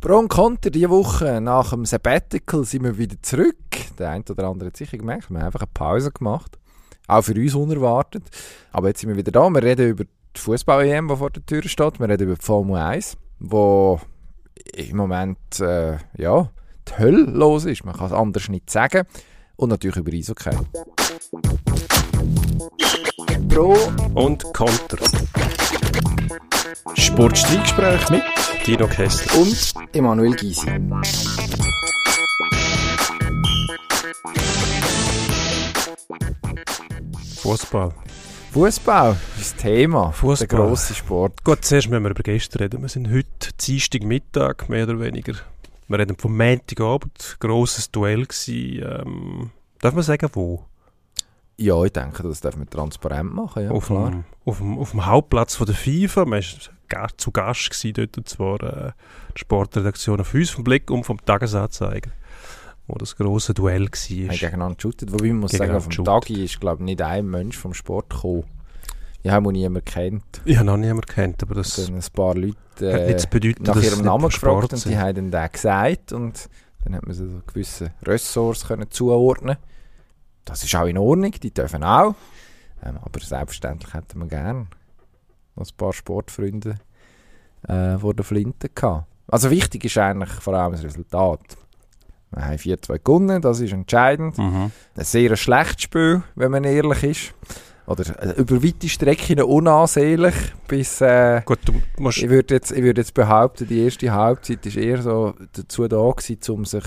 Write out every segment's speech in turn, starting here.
Pro und Konter, diese Woche nach dem Sabbatical sind wir wieder zurück. Der eine oder andere hat sicher gemerkt, wir haben einfach eine Pause gemacht. Auch für uns unerwartet. Aber jetzt sind wir wieder da. Wir reden über die Fußball-EM, die vor der Tür steht. Wir reden über die Formel 1, wo im Moment äh, ja, die Hölle los ist. Man kann es anders nicht sagen. Und natürlich über Eishockey. Pro und Konter. Sportstreitgespräch mit Dino Kessler. und Emanuel Gysi. Fußball. Fußball ist das Thema. Fußball. Der grosse Sport. Gut, zuerst müssen wir über gestern reden. Wir sind heute Dienstagmittag, mehr oder weniger. Wir reden vom Montagabend. Grosses Duell gewesen. Ähm, darf man sagen, wo? Ja, ich denke, das darf man transparent machen. Ja, auf, klar. dem, auf, dem, auf dem Hauptplatz von der FIFA. Man war zu Gast gewesen dort, und zwar äh, die Sportredaktion auf uns vom Blick und vom Tagesanzeiger, wo das grosse Duell haben war. gegeneinander geshootet. Wobei man muss sagen, auf dem. Tagi ist, glaube ich, nicht ein Mensch vom Sport gekommen. Ich habe ihn niemand kennt. Ich habe noch niemand kennt, aber das Dann ein paar Leute hat äh, zu bedeuten, nach ihrem Namen gefragt und die haben dann den gesagt und dann hat man so gewisse Ressorts können zuordnen Das ist auch in Ordnung, die dürfen auch. Ähm, aber selbstverständlich hätten wir gern noch ein paar Sportfreunde äh, vor der Flinte gehabt. Also wichtig ist eigentlich vor allem das Resultat. Wir haben 4-2 gewonnen, das ist entscheidend. Mhm. Ein sehr schlechtes Spiel, wenn man ehrlich ist. Oder äh, über weite Strecken unansehnlich, bis... Äh, Gut, du musst ich würde jetzt, ich würd jetzt behaupten, die erste Halbzeit war eher so dazu da gewesen, um sich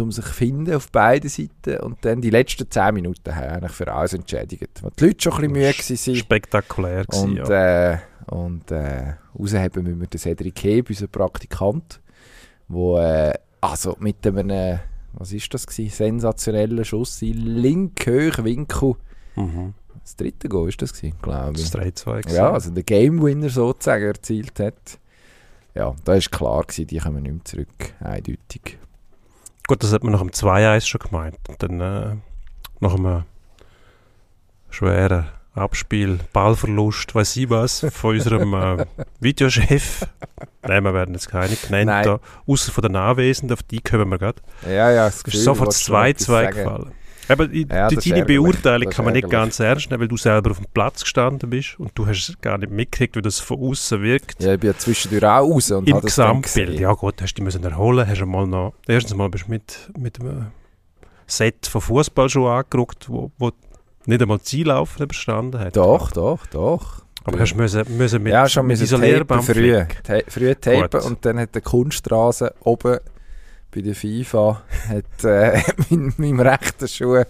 um sich finden auf beiden Seiten und dann die letzten 10 Minuten haben eigentlich für alles entschädigt. Weil die Leute schon ein bisschen müde waren spektakulär gewesen, und, ja. äh, und äh, rausheben müssen wir den Cedric Heb, unseren Praktikant, wo äh, also mit einem, was ist das gewesen, sensationellen Schuss in linken Winkel, Mhm. das dritte Goal ist das gewesen, glaube ich. Das 3-2 gewesen. Ja, also der Game Winner sozusagen erzielt hat. Ja, da ist klar gewesen, die kommen nicht mehr zurück, eindeutig. Gut, das hat man nach dem 2-1 schon gemeint. Und dann äh, nach einem schweren Abspiel, Ballverlust, weiß ich was, von unserem äh, Videochef. Nein, wir werden jetzt keine genannt, Nein. da, außer von den Anwesenden, auf die kommen wir gerade. Ja, ja, das Es Gefühl, ist sofort willst du noch etwas 2-2 sagen? gefallen. Aber die, Ja, die, deine. Beurteilung kann man nicht ganz ernst nehmen, weil du selber auf dem Platz gestanden bist und du hast es gar nicht mitgekriegt, wie das von außen wirkt. Ja, ich bin ja zwischendurch auch raus und Im Gesamtbild, ja gut, hast du dich müssen erholen, hast du mal noch, erstens mal bist du mit, mit einem Set von Fußballschuhen angerückt, wo, wo nicht einmal Ziellaufen überstanden hat. Doch, doch, doch. Aber hast du müssen, müssen mit, ja, schon mit müssen tapen früh. Ta früh tapen Gut. und dann hat der Kunststraße oben bei der FIFA hat, äh, mein, meinem rechten Schuh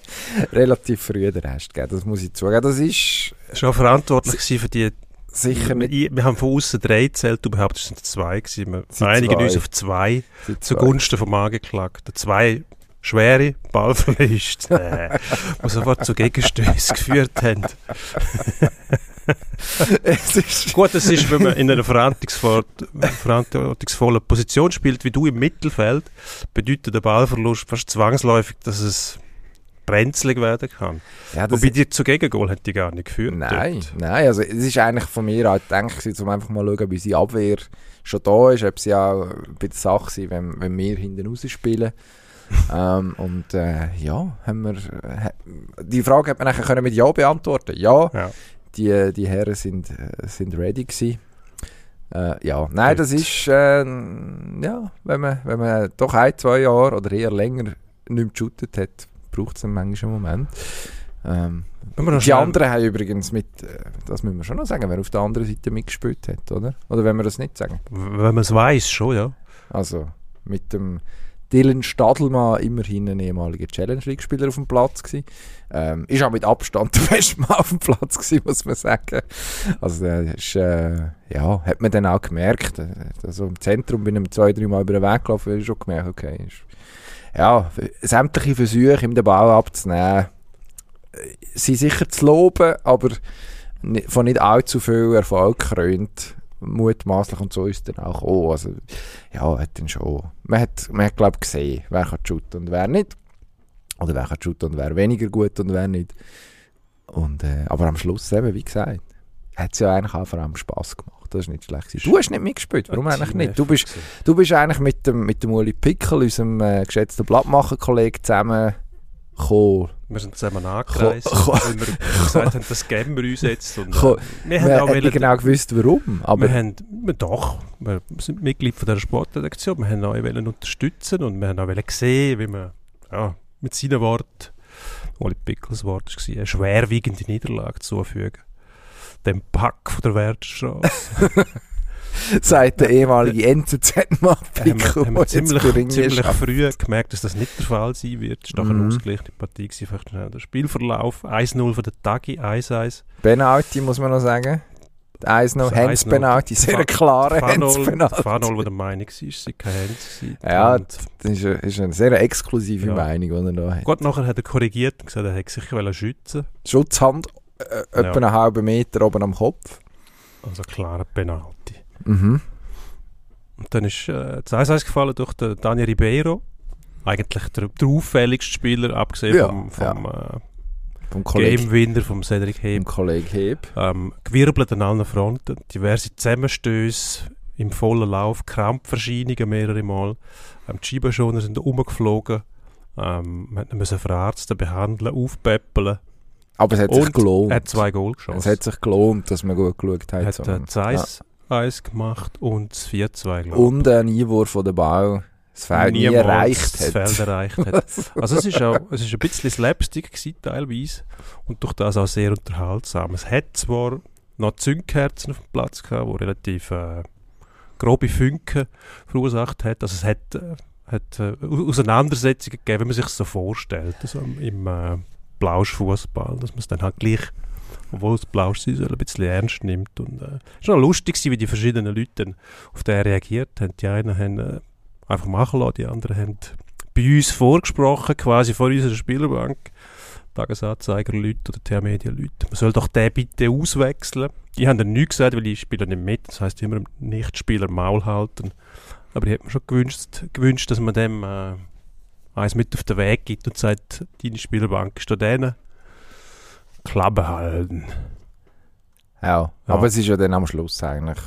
relativ früh den Rest gegeben. Das muss ich zugeben. Das ist war auch verantwortlich für die, sicher nicht wir, wir haben von außen drei gezählt, du behauptest, es sind zwei gewesen. Wir Sind einigen zwei. uns auf zwei. zwei. zugunsten vom Angeklagten. Zwei schwere Ballverluste, äh, die sofort zu Gegenstößen geführt haben. Es ist Gut, das ist, wenn man in einer verantwortungsvoll- verantwortungsvollen Position spielt, wie du im Mittelfeld, bedeutet der Ballverlust fast zwangsläufig, dass es brenzlig werden kann. ja, Wobei die zu Gegengol hat die gar nicht geführt. Nein, dort. nein, also es ist eigentlich von mir auch gedacht, um einfach mal zu schauen, wie unsere Abwehr schon da ist, ob sie auch bei der Sache sind, wenn, wenn wir hinten raus spielen. ähm, und äh, ja, haben wir, äh, die Frage hat man nachher können mit Ja beantworten. Ja, Ja. Die, die Herren sind, äh, sind ready gewesen. Äh, ja, nein, das ist, äh, ja, wenn man, wenn man doch ein, zwei Jahre oder eher länger nicht geshootet hat, braucht es einen manchmal einen Moment. Ähm, die anderen haben übrigens mit, äh, das müssen wir schon noch sagen, wer auf der anderen Seite mitgespielt hat, oder? Oder wenn wir das nicht sagen. Wenn man es weiß, schon, ja. Also mit dem Dylan Stadelmann, immerhin ein ehemaliger Challenge League-Spieler auf dem Platz. Ähm, ist auch mit Abstand der beste Mann auf dem Platz gewesen, muss man sagen. Also der ist, äh, ja, hat man dann auch gemerkt. Also im Zentrum bin ich zwei, drei Mal über den Weg gelaufen, habe ich schon gemerkt, okay, ist, ja, sämtliche Versuche, ihm den Ball abzunehmen, äh, sind sicher zu loben, aber von nicht allzu viel Erfolg krönt. Mutmaßlich und so ist dann auch oh, also ja, hat dann schon man hat, man hat glaube gesehen, wer kann shooten und wer nicht oder wer kann shooten und wer weniger gut und wer nicht und äh, aber am Schluss eben, wie gesagt hat es ja eigentlich auch vor allem Spass gemacht. Das ist nicht schlecht. Du hast nicht mitgespielt, warum Ja, eigentlich nicht? Du bist, du bist eigentlich mit dem, mit dem Uli Pickel, unserem äh, geschätzten Blattmacher-Kollegen, zusammen gekommen. Wir sind zusammen angereist, Ko- weil wir gesagt haben, das geben wir uns jetzt. Und, äh, wir haben Wir auch nicht genau gewusst, warum. Aber wir haben, wir doch, wir sind Mitglied von der Sportredaktion, wir haben euch wollen unterstützen und wir haben auch wollen sehen, wie man ja, mit seinen Worten, Oli Pickels Wort war, eine schwerwiegende Niederlage zufügen. Dem Pack von der Wertstraße. sagt der ehemalige der wir jetzt ziemlich, ziemlich früh gemerkt, dass das nicht der Fall sein wird. Es war Mhm. eine ausgeglichene Partie. gewesen. Vielleicht schnell der Spielverlauf. 1-0 für den Tagi, 1-1. Penalty, muss man noch sagen. Der 1 noch, Das Hands 1-0. Penalty, sehr klare Fanol, Penalty. Fanol, der der Meinung war, es sei kein gewesen. Ja, Das ist eine, ist eine sehr exklusive Ja. Meinung, die er da hat. Gut, nachher hat er korrigiert und gesagt, er hätte sich schützen Schutzhand, äh, etwa Ja. einen halben Meter oben am Kopf. Also klarer Penalty. Mhm. Und dann ist äh, das 1-1 gefallen durch den Daniel Ribeiro. Eigentlich der, der auffälligste Spieler, abgesehen Ja, vom, vom Vom äh, Kollegen, Game-Winner, vom Cedric vom Heb. Kollegen Heb. Ähm, gewirbelt an allen Fronten, diverse Zusammenstöße im vollen Lauf, Krampferscheinungen mehrere Mal. Ähm, die Scheibenschoner sind umgeflogen. Ähm, man musste verarzten, behandeln, aufpäppeln. Aber es hat sich Und gelohnt. Er hat zwei Goal es geschossen. hat sich gelohnt, dass man gut geschaut hat. Hat äh, 1-1 gemacht und das 4-2, glaube. Und ein Einwurf von der Ball, das Feld nie erreicht das hat. Feld erreicht hat. Also es ist auch es ist ein bisschen Slapstick gewesen, teilweise und durch das auch sehr unterhaltsam. Es hat zwar noch Zündkerzen auf dem Platz gehabt, die relativ äh, grobe Funken verursacht hat. Also es hat, äh, hat äh, Auseinandersetzungen gegeben, wenn man sich so vorstellt, also im, im äh, Blauschfußball, dass man es dann halt gleich, obwohl es Blausch sein soll, ein bisschen ernst nimmt. Und äh, es war noch lustig, wie die verschiedenen Leute auf den reagiert haben. Die einen haben äh, einfach machen lassen, die anderen haben bei uns vorgesprochen, quasi vor unserer Spielerbank. Tagesanzeiger-Leute oder TH-Media-Leute. Man soll doch den bitte auswechseln. Die haben dann nichts gesagt, weil die spielen nicht mit. Das heisst immer, Nichtspieler Maul halten. Aber ich hätte mir schon gewünscht, gewünscht dass man dem äh, eins mit auf den Weg gibt und sagt, deine Spielerbank ist da denen. Klappe halten. Ja. Ja. aber es ist ja dann am Schluss eigentlich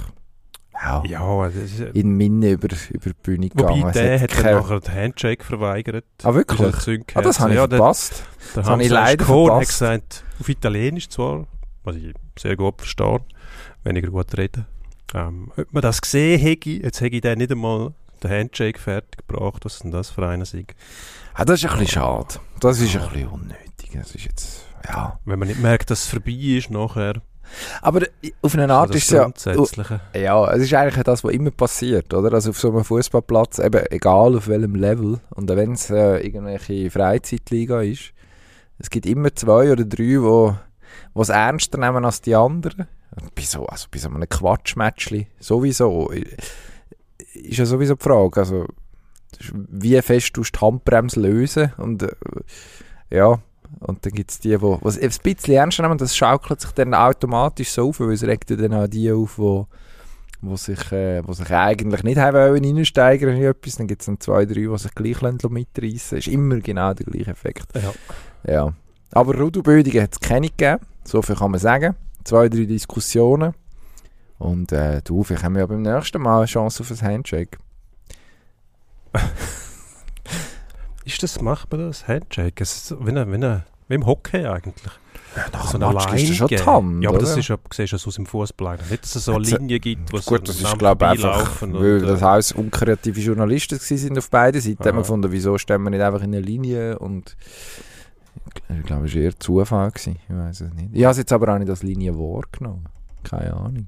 ja, Ja, das ist, in Minne über, über die Bühne gegangen. wobei der hat dann keine- nachher den Handshake verweigert. Ah, wirklich? Ah, das habe ich ja, verpasst. Der Das habe ich leider hat verpasst. gesagt, auf Italienisch zwar, was ich sehr gut verstehe, weniger gut reden. Ähm, ob man das gesehen hätte, jetzt hätte ich dann nicht einmal den Handshake fertig gebracht, was denn das für einen sei. Ah, das ist ein bisschen schade. Das ist ein bisschen unnötig. Das ist jetzt, ja. Wenn man nicht merkt, dass es vorbei ist nachher. Aber auf eine Art das ist es ja... Ja, es ist eigentlich das, was immer passiert, oder? Also auf so einem Fußballplatz, eben egal auf welchem Level, und wenn es äh, irgendwelche Freizeitliga ist, es gibt immer zwei oder drei, wo die es ernster nehmen als die anderen. Bei so, also bei so einem Quatschmatchli sowieso äh, ist ja sowieso die Frage, also wie fest du die Handbremse lösen und äh, ja, und dann gibt es die, die die es ein bisschen ernster nehmen, das schaukelt sich dann automatisch so auf, weil es regt dann auch die auf, die wo sich, äh, wo sich eigentlich nicht haben wollen reinsteigern in etwas, dann gibt es dann zwei, drei, die sich gleich mitreißen ist immer genau der gleiche Effekt. Ja. Ja. Aber Rudelbildungen hat es keine gegeben, so viel kann man sagen. Zwei, drei Diskussionen. Und äh, du, vielleicht haben wir ja beim nächsten Mal eine Chance auf ein Handshake. Ist das, macht man das? Handshake? Es ist wie, eine, wie, eine, wie im Hockey eigentlich. Nach so eine Match ist das schon Line Hand, Ja, aber das oder? ist ja, siehst du aus dem Fußball. Nicht, dass es so Jetzt, äh, Linien gibt, wo Gut, das ist glaube ich einfach, weil das Haus unkreative Journalisten sind auf beiden Seiten, haben wir Aha. gefunden, wieso stehen wir nicht einfach in eine Linie und ich glaube, es war eher Zufall. Gewesen. Ich weiß es nicht. Ich habe es jetzt aber auch nicht als Linie wahrgenommen. Keine Ahnung.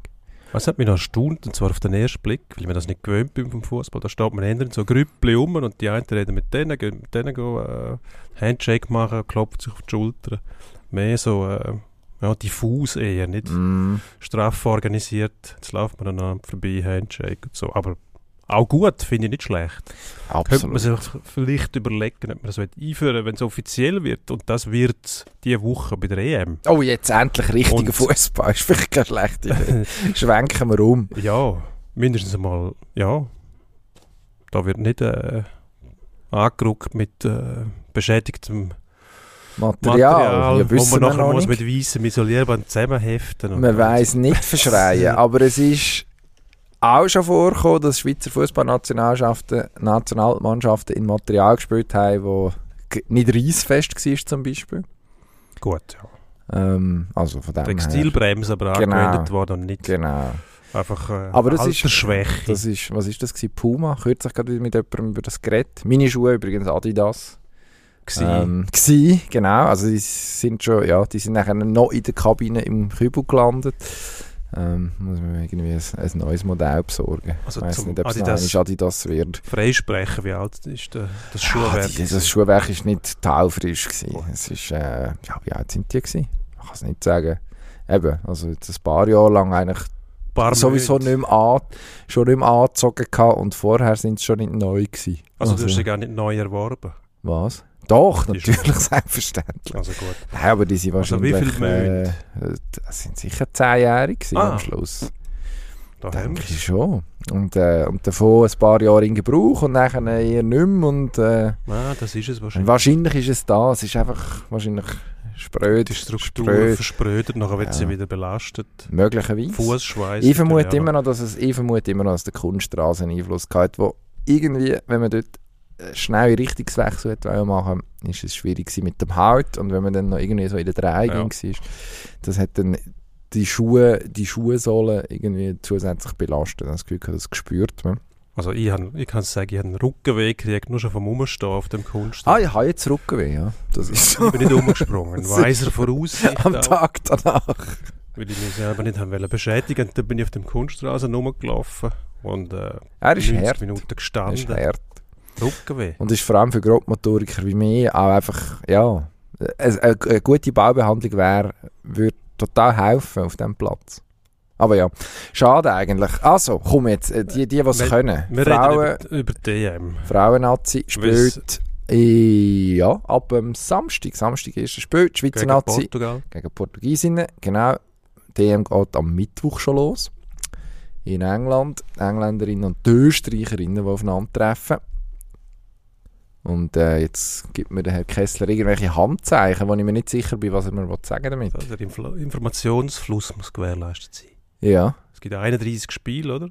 Was hat mich noch erstaunt, und zwar auf den ersten Blick, weil ich mir das nicht gewöhnt bin vom Fußball. Da steht man in so Grüppli um und die einen reden mit denen, gehen mit denen gehen, äh, Handshake machen, klopft sich auf die Schulter. Mehr so äh, ja, diffus eher, nicht Mm. straff organisiert. Jetzt läuft man dann vorbei, Handshake und so. Aber auch gut, finde ich nicht schlecht. Könnte man Absolut. sich vielleicht überlegen, ob man das einführen will, wenn es offiziell wird. Und das wird diese Woche bei der EM. Oh, jetzt endlich richtiger Fußball. Ist vielleicht keine schlechte Idee. Schwenken wir um. Ja, mindestens einmal, ja. Da wird nicht äh, angerückt mit äh, beschädigtem Material, ja, wo man nachher noch muss mit weißem Isolierband zusammenheften. Man weiß nicht verschreien, aber es ist auch schon vorgekommen, dass Schweizer Fußballnationalmannschaften Nationalmannschaften in Material gespielt haben, wo nicht reissfest war zum Beispiel. Gut, ja. Ähm, also von dem. Textilbremse aber Genau. angewendet worden und nicht Genau. einfach äh, Aber das ist, Altersschwäche. das ist, was ist das gewesen? Puma? Kürzlich gerade wieder mit jemandem über das Gerät. Meine Schuhe übrigens Adidas. gewesen. Ähm, gsi, genau. Also die sind schon, ja, die sind nachher noch in der Kabine im Kübel gelandet. Ähm, muss man irgendwie ein, ein neues Modell besorgen. Also ich weiß nicht, ob es Adidas- Adidas, wird. Freisprechen, wie alt ist der, das Ja, Schuhwerk? die, das Schuhwerk war nicht taufrisch. Gewesen. Es ist, äh, ja, wie alt sind die gewesen? Ich kann es nicht sagen. Eben, also jetzt ein paar Jahre lang eigentlich Paar sowieso nicht mehr, an, schon nicht mehr angezogen und vorher sind sie schon nicht neu gewesen. Also, du hast sie gar nicht neu erworben. Was? Doch, Die natürlich, selbstverständlich. Also gut. Nein, aber die sind Also wie wahrscheinlich... viel äh, das sind sicher zehnjährig Ah. am Schluss. Da Denke ich schon. Und, äh, und davon ein paar Jahre in Gebrauch und nachher eher nicht mehr. Und, äh, Ah, das ist es wahrscheinlich. wahrscheinlich ist es da. Es ist einfach wahrscheinlich spröd. Die Struktur spröd, versprödet, nachher wird Ja. sie wieder belastet. Möglicherweise. Fußschweiß. Ich vermute immer noch, dass es ich vermute immer noch, dass der Kunststraße einen Einfluss hat, wo irgendwie, wenn man dort äh, schnell Richtungswechsel wollen machen, ist es schwierig mit dem Haut und wenn man dann noch irgendwie so in der Dreieckung war, das hat dann die Schuhe, die Schuhsohle irgendwie zusätzlich belastet. Das Gefühl, das gespürt man. Also ich, han, ich kann sagen, ich habe einen Rückenweh gekriegt, nur schon vom Umstehen auf dem Kunst. Ah, ich habe jetzt Rückenweh, ja. Das ist so. Ich bin nicht umgesprungen. Weiser Voraussicht Am auch, Tag danach. weil ich mich selber nicht haben wollen beschädigen. Dann bin ich auf dem Kunststraßen rumgelaufen und äh, Er ist 90 hart. Minuten Er ist gestanden. hart. Rückenweh. Und ist vor allem für Grobmotoriker wie mich auch einfach, ja, eine, eine, eine gute Baubehandlung wäre, würde total helfen auf diesem Platz. Aber ja, schade eigentlich. Also, komm jetzt, äh, die, die was Wir- können. Wir Frauen, reden über, über DM. Frauen-Nazi spielt äh, ja, ab dem Samstag. Samstag ist das Spiel. Die Schweizer Gegen Nazi Portugal. gegen Portugiesinnen. Genau. DM geht am Mittwoch schon los. In England. Engländerinnen und Österreicherinnen, die aufeinandertreffen. Und äh, jetzt gibt mir der Herr Kessler irgendwelche Handzeichen, wo ich mir nicht sicher bin, was er mir sagen damit. Also der Infl Informationsfluss muss gewährleistet sein. Ja. Es gibt 31 Spiele, oder?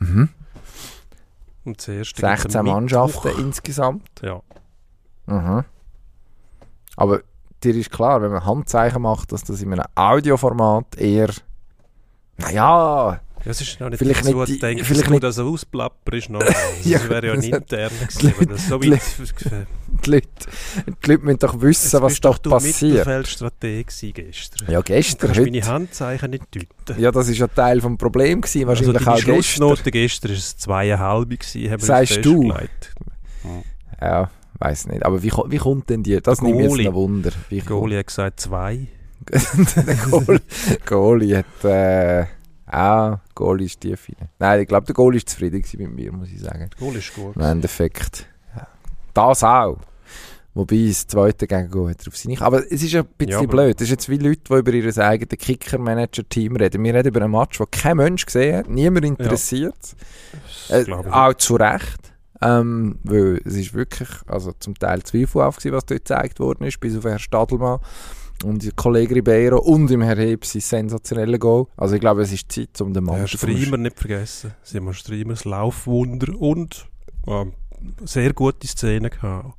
Mhm. Und gibt 16 am Mannschaften Mittwoch. insgesamt. Ja. Mhm. Aber dir ist klar, wenn man Handzeichen macht, dass das in einem Audioformat eher. Naja, Das ist noch nicht Vielleicht so nicht die- vielleicht dass nicht- du das Ausplapper ist noch. Das Ja, wäre ja nicht intern gewesen, das so die- weit... die Leute, die Leute müssen doch wissen, Jetzt was bist doch doch du passiert. Mittelfeldstrateg gewesen gestern. Ja, Du gestern, kannst meine. Handzeichen nicht deuten. Ja, das ist ja Teil des Problems gewesen, Also wahrscheinlich deine auch gestern. Schlussnote gestern ist es zweieinhalb gewesen, haben wir Sagst du? festgelegt. Ja, weiß nicht. Aber wie, wie kommt denn die? Das nimmt jetzt Goalie. noch Wunder. Wie Goalie hat gesagt zwei. der Goalie hat. Äh, ah, Goalie ist tief rein. Nein, ich glaube, der Goalie ist zufrieden mit mir, muss ich sagen. Goalie ist gut. Im Endeffekt. Ja. Das auch. Wobei das zweite Gegengoal hat auf sie nicht. Aber es ist ein bisschen Ja, blöd. Das ist jetzt wie Leute, die über ihr eigenes Kicker-Manager-Team reden. Wir reden über einen Match, den kein Mensch gesehen hat, niemand interessiert. Das Äh, auch zu Recht. Ähm, weil es ist wirklich, also zum Teil Zweifel auf gewesen, was dort gezeigt worden ist, bis auf Herrn Stadelmann und der Kollege Ribeiro und im Herr Heb sein sensationelle Goal. Also ich glaube, es ist Zeit, um den Mann zu Striemer nicht vergessen. Simon Striemer, das Laufwunder und ähm, sehr gute Szenen gehabt.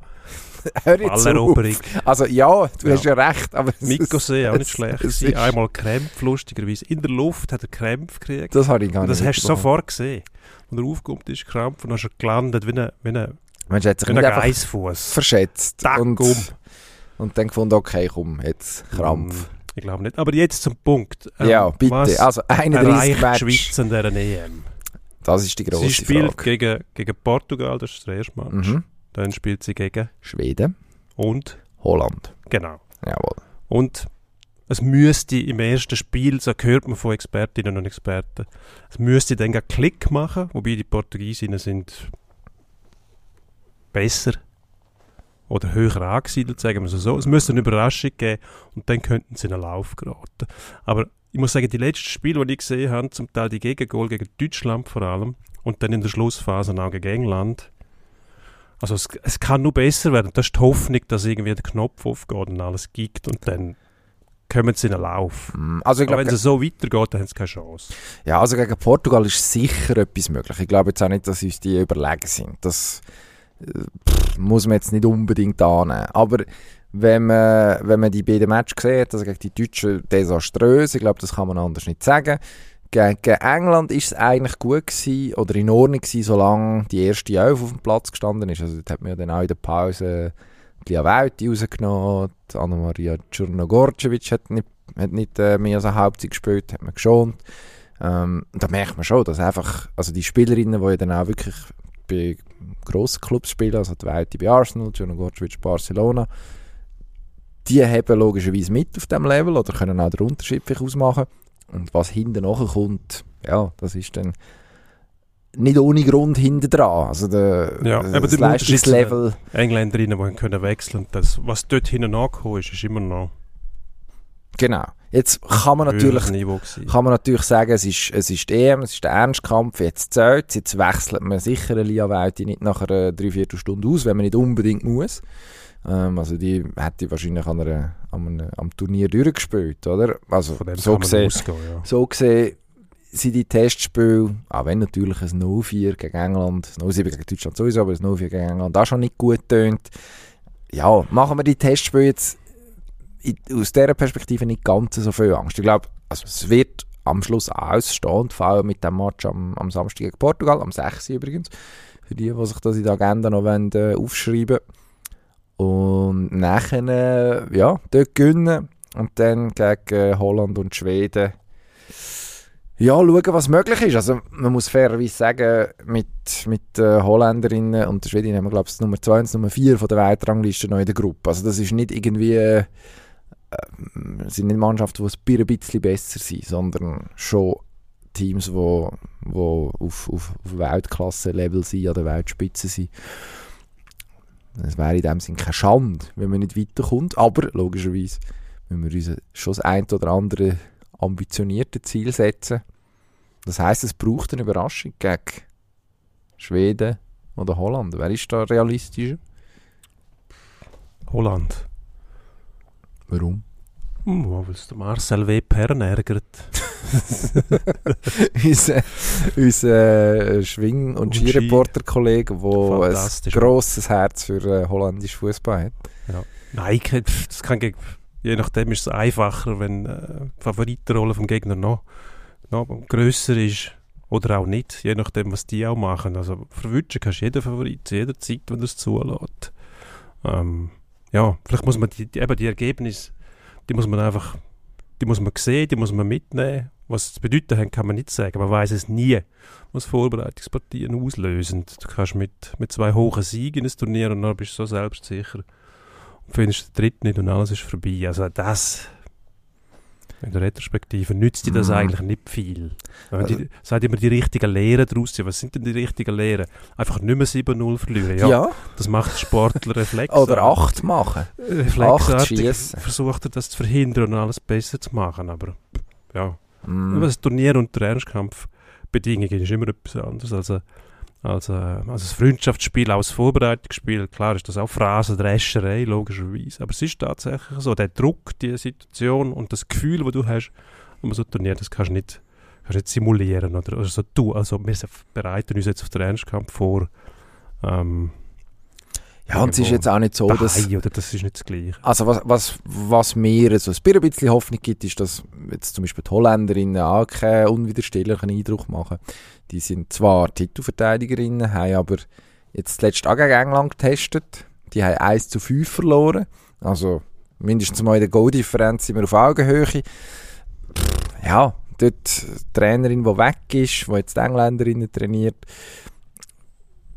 Hör jetzt auf. Balleroberung. Also ja, du Ja. hast ja recht, aber es Mikkosee, auch nicht schlecht. es ist- Einmal Krämpfe, lustigerweise. In der Luft hat er Krämpfe gekriegt. Das habe ich gar Und nicht das hast du sofort gesehen. Und er aufgekommen ist, Krampf, und dann ist er gelandet wie ein, wie ein, Mensch, hat sich wie nicht ein einfach Geissfuss. verschätzt Tack, und, um. Und dann gefunden, okay, komm, jetzt Krampf. Mm, Ich glaube nicht. Aber jetzt zum Punkt. Ähm, ja, bitte. Also 31 erreicht die Match. Schweiz an dieser EM? Das ist die grosse Sie spielt Frage. gegen, gegen Portugal, das ist der erste Match. Mhm. Dann spielt sie gegen Schweden, und Holland. genau. Jawohl. Und es müsste im ersten Spiel, so hört man von Expertinnen und Experten, es müsste dann einen Klick machen, wobei die Portugiesinnen sind besser oder höher angesiedelt, sagen wir es so. Es müsste eine Überraschung geben und dann könnten sie in einen Lauf geraten. Aber ich muss sagen, die letzten Spiele, die ich gesehen habe, zum Teil die Gegengol gegen Deutschland vor allem und dann in der Schlussphase auch gegen England, Also es, es kann nur besser werden. Das ist die Hoffnung, dass irgendwie der Knopf aufgeht und alles gibt und dann kommen sie in den Lauf. Mm, Also glaube, wenn es so weitergeht, dann haben sie keine Chance. Ja, also gegen Portugal ist sicher etwas möglich. Ich glaube jetzt auch nicht, dass uns die überlegen sind. Das muss man jetzt nicht unbedingt annehmen. Aber wenn man, wenn man die beiden Matches sieht, also gegen die Deutschen desaströs, ich glaube, das kann man anders nicht sagen. Gegen England ist es eigentlich gut gewesen, oder in Ordnung gewesen, solange die erste Elf auf dem Platz gestanden ist. Also dort hat man ja dann auch in der Pause die Liavauti rausgenommen, Anna-Maria Czurnogorcevic hat nicht, hat nicht äh, mehr als eine Halbzeit gespielt, hat man geschont. Ähm, da merkt man schon, dass einfach, also die Spielerinnen, die ja dann auch wirklich bei grossen Clubs spielen, also die Weite bei Arsenal, Czurnogorcevic Barcelona, die haben logischerweise mit auf dem Level oder können auch den Unterschied ausmachen. Und was hinten kommt, ja, das ist dann nicht ohne Grund hinten dran. Also der, Ja, das aber zu Leistungslevel, Engländerinnen, die können wechseln und das, was dort hinten angekommen ist, ist immer noch genau. Jetzt kann man natürlich kann man natürlich sagen, es ist, es ist die EM, es ist der Ernstkampf, jetzt zählt Jetzt wechselt man sicher eine Lia Welti nicht nach einer Dreiviertelstunde aus, wenn man nicht unbedingt muss. Ähm, also die hätte wahrscheinlich an einer, an einem, am Turnier durchgespielt, oder? Also so gesehen, ausgehen, ja. so gesehen sind die Testspiele, auch wenn natürlich ein 0-4 gegen England, ein 0-7 gegen Deutschland sowieso, aber ein 0-4 gegen England auch schon nicht gut tönt. Ja, machen wir die Testspiele jetzt aus dieser Perspektive nicht ganz so viel Angst. Ich glaube, also es wird am Schluss ausstehen vor allem mit dem Match am, am Samstag gegen Portugal, am 6. übrigens, für die, die sich das in der Agenda noch wollen, äh, aufschreiben Und nachher, äh, ja, dort gewinnen und dann gegen Holland und Schweden ja, schauen, was möglich ist. Also, man muss fairerweise sagen, mit, mit äh, Holländerinnen und der Schweden haben wir, glaube ich, Nummer 2 und Nummer 4 von der Weltrangliste noch in der Gruppe. Also, das ist nicht irgendwie, äh, äh, sind nicht Mannschaften, die ein bisschen besser sind, sondern schon Teams, die wo, wo auf, auf, auf Weltklasse-Level sind, an der Weltspitze sind. Es wäre in dem Sinne keine Schande, wenn man nicht weiterkommt, aber logischerweise müssen wir uns schon das ein oder andere ambitionierte Ziel setzen. Das heißt, es braucht eine Überraschung gegen Schweden oder Holland. Wer ist da realistischer? Holland. Warum? Hm, weil es der Marcel W. Pern ärgert. unser unser äh, Schwing- und Und Ski. Skireporter-Kollege, der ein grosses Herz für äh, holländischen Fußball hat. Nein, ke- pff, das kann gegen, je nachdem ist es einfacher, wenn äh, die Favoritenrolle vom Gegner noch, noch grösser ist oder auch nicht, je nachdem, was die auch machen. Also verwünschen kannst du jeden Favorit zu jeder Zeit, wenn du es zulässt. Ähm, ja, vielleicht muss man die, die, eben die Ergebnisse, die muss man einfach, die muss man sehen, die muss man mitnehmen. Was es bedeuten hat, kann man nicht sagen. Man weiß es nie, was Vorbereitungspartien auslösen. Du kannst mit, mit zwei hohen Siegen in ein Turnier und dann bist du so selbstsicher und findest den dritten nicht und alles ist vorbei. Also das, in der Retrospektive, nützt dir das Mhm. eigentlich nicht viel. Wenn Also- die, sagt immer die richtigen Lehren daraus ziehen. Was sind denn die richtigen Lehren? Einfach nicht mehr 7-0 verlieren. Ja, das macht Sportler Reflex. Oder acht machen. Acht Reflexartig schiessen. versucht er das zu verhindern und alles besser zu machen. Aber ja, Mm. das Turnier und der Ernstkampfbedingungen ist immer etwas anderes als ein, als ein, als ein Freundschaftsspiel, auch als Vorbereitungsspiel. Klar ist das auch Phrasendrescherei, logischerweise. Aber es ist tatsächlich so, der Druck, die Situation und das Gefühl, das du hast, um so ein Turnier, das kannst du nicht, kannst nicht simulieren. Oder, oder so du, also wir bereiten uns jetzt auf den Ernstkampf vor. Ähm, Ja, und es ist jetzt auch nicht so, dass... daheim, oder das ist nicht das Gleiche. Also was, was, was mir so ein bisschen Hoffnung gibt, ist, dass jetzt zum Beispiel die Holländerinnen auch keinen unwiderstehlichen Eindruck machen. Die sind zwar Titelverteidigerinnen, haben aber jetzt zuletzt auch gegen England getestet. Die haben 1 zu 5 verloren. Also mindestens mal in der Goal-Differenz sind wir auf Augenhöhe. Ja, dort die Trainerin, die weg ist, die jetzt die Engländerinnen trainiert,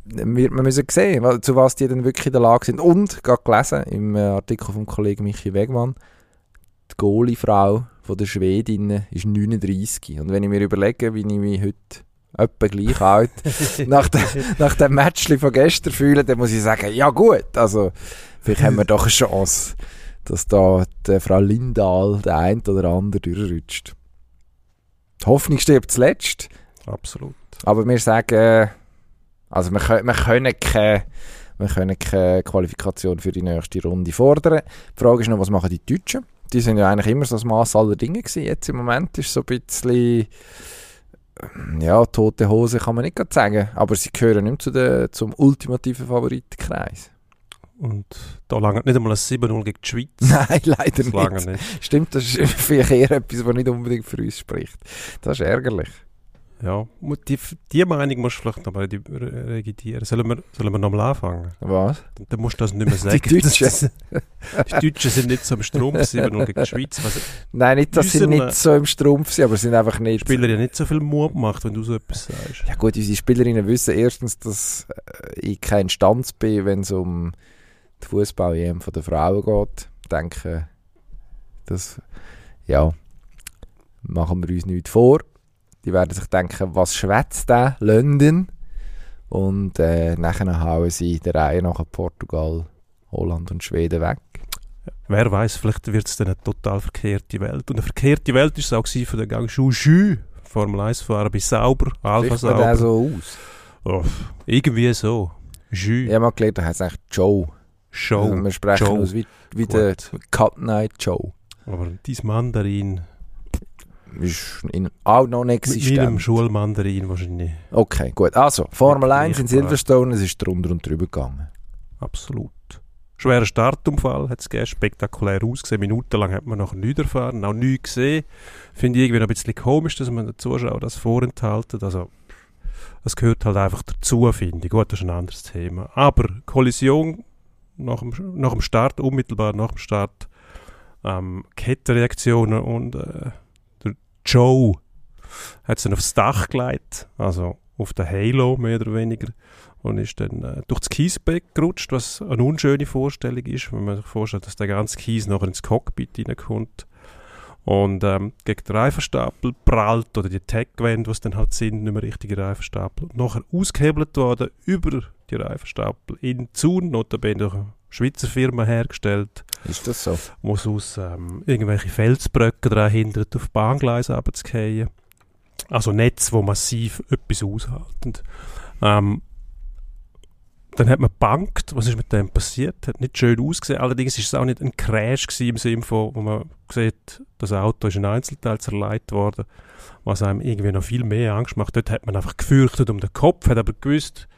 wird man müssen sehen, zu was die dann wirklich in der Lage sind. Und, gerade gelesen, im äh, Artikel vom Kollegen Michi Wegmann, die Goalie-Frau von der Schwedinnen ist 39. Und wenn ich mir überlege, wie ich mich heute etwa gleich alt nach, de, nach dem Match von gestern fühle, dann muss ich sagen, ja gut, also vielleicht haben wir doch eine Chance, dass da die Frau Lindahl der ein oder andere durchrutscht. Die Hoffnung stirbt zuletzt. Absolut. Aber wir sagen, also wir, können, wir können keine, Wir können keine Qualifikation für die nächste Runde fordern. Die Frage ist noch, was machen die Deutschen? Die sind ja eigentlich immer so das Maß aller Dinge gewesen. Jetzt im Moment ist so ein bisschen ja, tote Hose kann man nicht gerade sagen, aber sie gehören nicht zu der, zum ultimativen Favoritenkreis. Und da lange nicht einmal ein 7-0 gegen die Schweiz. Nein, leider Das nicht. nicht. Stimmt, das ist vielleicht eher etwas, was nicht unbedingt für uns spricht. Das ist ärgerlich. Ja, die, die Meinung musst du vielleicht nochmal re- regidieren. Sollen wir, sollen wir nochmal anfangen? Was? Dann, dann musst du das nicht mehr sagen. Deutschen. Das- die Deutschen sind nicht so im Strom, 7-0 gegen die Schweiz. Was Nein, nicht, dass sie nicht so im Strumpf sind, aber sie sind einfach die nicht... Spieler ja nicht so viel Mut macht, wenn du so etwas sagst. Ja gut, unsere Spielerinnen wissen erstens, dass äh, ich kein Stanz bin, wenn es um die Fußball-EM von der Frauen geht. Ich denke, das, ja, machen wir uns nichts vor. Die werden sich denken, was schwätzt der London? Und äh, nachher hauen sie der Reihe nach Portugal, Holland und Schweden weg. Wer weiß, vielleicht wird es dann eine total verkehrte Welt. Und eine verkehrte Welt war es auch für den Gang Juju. Formel 1 fahren bei Sauber, Alpha Sieht man der Sauber. so aus? Oh, irgendwie so. Jus, Ich habe mal gelernt, da heißt eigentlich Joe. Show. Also wir sprechen Joe. aus wie, wie der Cut Night Joe. Aber dein Mandarin, Ist in, auch noch nicht mit meinem existent. Schulmandarin wahrscheinlich. Okay, gut. Also, Formel Nicht 1 in. Silverstone, es ist drunter und drüber gegangen. Absolut. Schwerer Startunfall hat es gegeben, spektakulär ausgesehen. Minutenlang hat man noch nichts erfahren, auch nichts gesehen. Finde ich irgendwie noch ein bisschen komisch, dass man den Zuschauern das vorenthalten. Also, es gehört halt einfach dazu, finde ich. Gut, das ist ein anderes Thema. Aber Kollision nach dem, nach dem Start, unmittelbar nach dem Start, ähm, Kettenreaktionen und äh, Joe. Hat es dann aufs Dach gelegt, also auf den Halo mehr oder weniger und ist dann äh, durch das Kiesbeck gerutscht, was eine unschöne Vorstellung ist, wenn man sich vorstellt, dass der ganze Kies nachher ins Cockpit reinkommt und ähm, gegen den Reifenstapel prallt oder die Tagwände, was dann halt sind, nicht mehr richtige Reifenstapel. Nachher ausgehebelt worden über die Reifenstapel in Zun, notabene durch Schweizer Firma hergestellt, Ist das so? wo aus ähm, irgendwelche Felsbrücken daran hindert, auf Bahngleise runterzufallen. Also Netz, wo massiv etwas aushalten. Ähm, dann hat man gebankt, was ist mit dem passiert, hat nicht schön ausgesehen, allerdings ist es auch nicht ein Crash gewesen, im Sinne von, wo man sieht, das Auto ist in Einzelteil zerlegt worden, was einem irgendwie noch viel mehr Angst macht. Dort hat man einfach gefürchtet um den Kopf, hat aber gewusst,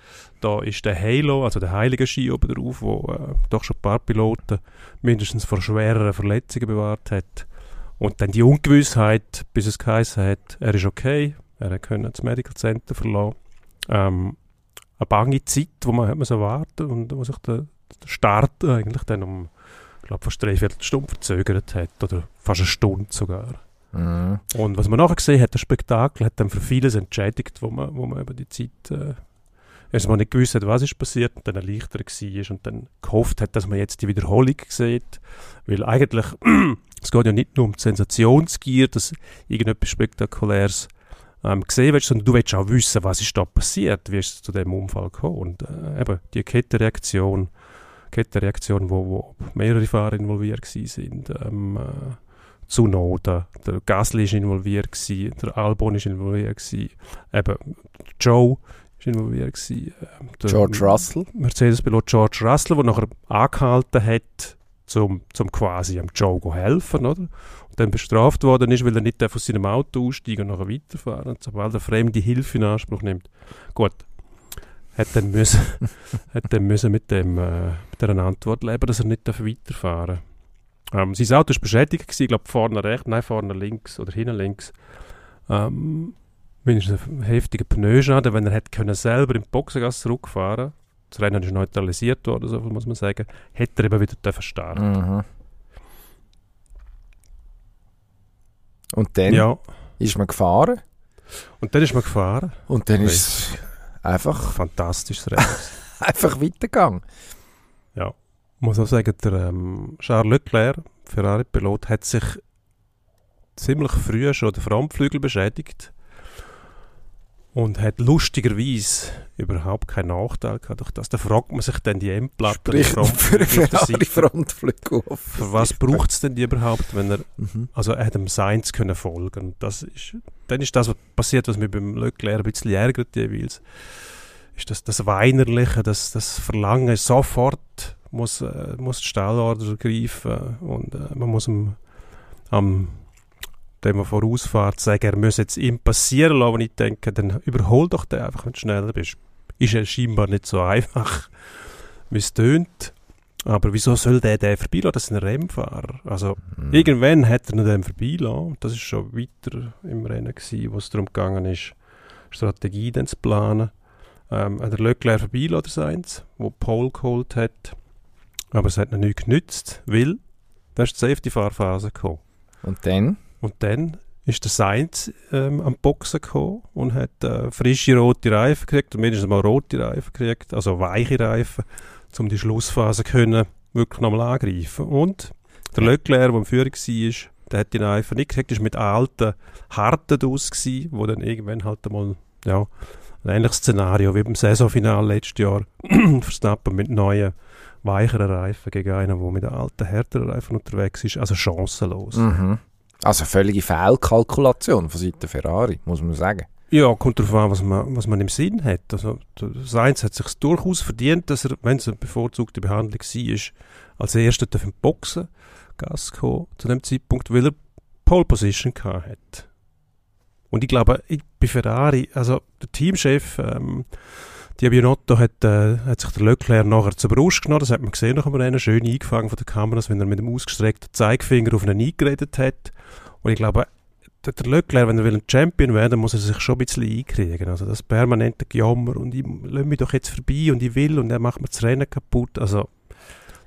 da ist der Halo, also der heilige Ski oben drauf, wo äh, doch schon ein paar Piloten mindestens vor schwereren Verletzungen bewahrt hat. Und dann die Ungewissheit, bis es geheißen hat, er ist okay, er konnte das Medical Center verlassen. Ähm, eine bange Zeit, wo man hat man so warten und wo sich der, der Start eigentlich dann um, ich glaube, fast dreiviertel Stunde verzögert hat oder fast eine Stunde sogar. Mhm. Und was man nachher gesehen hat, das Spektakel hat dann für vieles entschädigt, wo man, wo man über die Zeit äh, erstmal nicht gewusst hat, was ist passiert und dann erleichtert war und dann gehofft hat, dass man jetzt die Wiederholung sieht. Weil eigentlich, es geht ja nicht nur um die Sensationsgier, dass irgendetwas Spektakuläres ähm, gesehen wird, sondern du willst auch wissen, was ist da passiert, wie ist es zu dem Unfall gekommen. Und äh, eben die Kettenreaktion, Kettenreaktion, wo, wo mehrere Fahrer involviert sind, ähm, äh, Zunoda, der Gasly ist involviert gewesen, der Albon ist involviert gewesen, eben Joe involviert gewesen, ähm, der George Russell. Mercedes-Pilot George Russell, der nachher angehalten hat, zum, zum quasi am Joe zu helfen, oder? Und dann bestraft worden ist, weil er nicht aus seinem Auto aussteigen und nachher weiterfahren. Und sobald er fremde Hilfe in Anspruch nimmt. Gut. Hat dann müssen, hat dann müssen mit, dem, äh, mit dieser Antwort leben, dass er nicht weiterfahren darf. Ähm, sein Auto war beschädigt, gewesen, ich glaube vorne rechts, nein, vorne links oder hinten links. Ähm, mindestens ein heftiger Pneuschaden, wenn er hätte können selber in die Boxengasse zurückfahren das Rennen ist neutralisiert worden, so muss man sagen, hätte er eben wieder dürfen starten. Mhm. Und dann Ja, ist man gefahren und dann ist man gefahren. und dann ist es einfach, Fantastisches Rennen. einfach weitergegangen. ja. Ich muss auch sagen, der ähm, Charles Leclerc, Ferrari-Pilot, hat sich ziemlich früh schon den Frontflügel beschädigt und hat lustigerweise überhaupt keinen Nachteil gehabt durch das. Da fragt man sich dann die Endplatte Sprich für Frontflügel Ferrari Frontflügel. Für was braucht es denn die überhaupt, wenn er Mhm. Also er hat dem Sainz können folgen. Das ist, dann ist das was passiert, was mich beim Leclerc ein bisschen ärgert jeweils. ist das, das Weinerliche, das, das Verlangen sofort muss, äh, muss die Stellorder greifen und äh, man muss am, am dem man vorausfährt, sagen, er muss jetzt ihm passieren lassen, und ich denke, dann überhol doch den einfach, wenn du schneller bist. Ist ja scheinbar nicht so einfach, wie es tönt. Aber wieso soll der den vorbeilassen? Das ist ein Rennfahrer. Also, mhm. irgendwann hat er den vorbeilassen. Das ist schon weiter im Rennen gewesen, wo es darum gegangen ist, Strategie dann zu planen. Ähm, der Leclerc vorbeilassen, Sainz, wo Paul geholt hat. Aber es hat noch nicht genützt, weil da ist die Safety-Fahrphase gekommen. Und dann? Und dann ist der Sainz ähm, am Boxen gekommen und hat äh, frische rote Reifen gekriegt, und mal rote Reifen gekriegt, also weiche Reifen, um die Schlussphase können wirklich nochmal angreifen. Und der Leclerc, der im Führung war, der hat die Reifen nicht gekriegt, ist mit alten, harten Dus gewesen, wo dann irgendwann halt einmal, ja, ein ähnliches Szenario wie beim Saisonfinale letztes Jahr, Verstappen mit neuen, weicheren Reifen gegen einen, der mit alten, härteren Reifen unterwegs ist, also chancenlos. Mhm. Also völlige Fehlkalkulation von Seiten Ferrari, muss man sagen. Ja, kommt darauf an, was man, was man im Sinn hat. Also, Sainz hat sich durchaus verdient, dass er, wenn es eine bevorzugte Behandlung war, als erster den Boxen Gas kommen, zu dem Zeitpunkt, weil er Pole Position hat. Und ich glaube, bei Ferrari, also der Teamchef, ähm, die Binotto hat, äh, hat sich der Leclerc nachher zur Brust genommen, das hat man gesehen nach dem schön eingefangen von den Kameras, wenn er mit dem ausgestreckten Zeigefinger auf ihn eingeredet hat. Und ich glaube, der, Leclerc, wenn er will ein Champion werden muss er sich schon ein bisschen einkriegen. Also das permanente Gejammer und ich lasse mich doch jetzt vorbei und ich will und er macht mir das Rennen kaputt. Also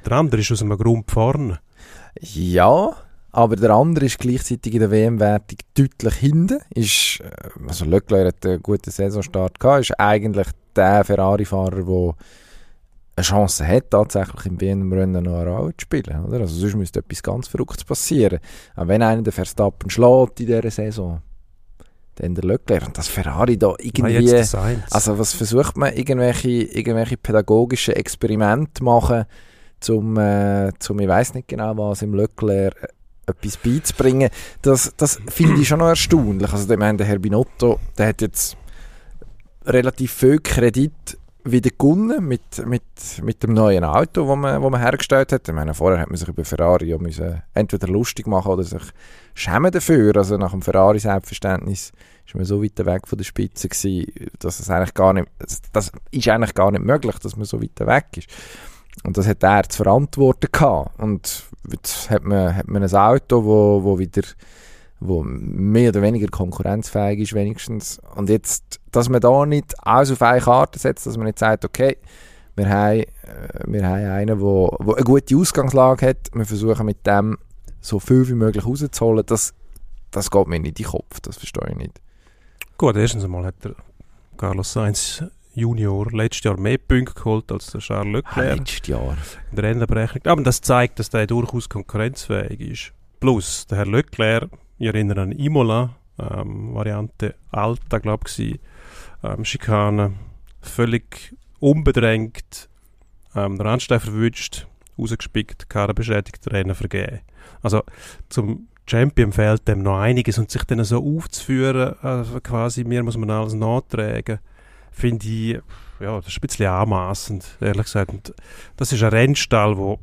der andere ist aus einem Grund vorne. Ja, aber der andere ist gleichzeitig in der WM-Wertung deutlich hinten. Ist, äh, also Leclerc hat einen guten Saisonstart gehabt, ist eigentlich der Ferrari-Fahrer, der eine Chance hat, tatsächlich im WM-Rennen noch eine Rolle zu spielen. Oder? Also sonst müsste etwas ganz Verrücktes passieren. Aber wenn einer den Verstappen schlägt in dieser Saison, dann der Leclerc. Und das Ferrari da irgendwie... Ah, also was versucht man, irgendwelche, irgendwelche pädagogischen Experimente machen, zum, äh, zum ich weiß nicht genau was, im Leclerc äh, etwas beizubringen. Das, das finde ich schon noch erstaunlich. Also ich meine, der Herr Binotto, der hat jetzt relativ viel Kredit wieder gewonnen mit, mit, mit dem neuen Auto, das man, wo man hergestellt hat. Ich meine, vorher hat man sich über Ferrari ja müssen entweder lustig machen oder sich schämen dafür. Also nach dem Ferrari-Selbstverständnis ist man so weit weg von der Spitze gewesen, dass es eigentlich gar nicht, das ist eigentlich gar nicht möglich, dass man so weit weg ist. Und das hat er zu verantworten gehabt. Und jetzt hat man, hat man ein Auto, wo, wo wieder wo mehr oder weniger konkurrenzfähig ist wenigstens. Und jetzt, dass man da nicht alles auf eine Karte setzt, dass man nicht sagt, okay, wir haben, äh, wir haben einen, der wo, wo eine gute Ausgangslage hat, wir versuchen mit dem so viel wie möglich rauszuholen, das, das geht mir nicht in den Kopf, das verstehe ich nicht. Gut, erstens einmal hat der Carlos Sainz Junior letztes Jahr mehr Punkte geholt als der Charles Leclerc. Ah, letztes Jahr. In der Rennberechnung. Aber das zeigt, dass der durchaus konkurrenzfähig ist. Plus, der Herr Leclerc ich erinnere an Imola, ähm, Variante Alta, glaube ich, ähm, Schikane, völlig unbedrängt, ähm, Randstein verwünscht, rausgespickt, Karre beschädigt, Rennen vergeben. Also zum Champion fehlt dem noch einiges und sich dann so aufzuführen, also quasi mir muss man alles nachtragen, finde ich, ja, das ist ein bisschen anmaßend, ehrlich gesagt. Und das ist ein Rennstall, wo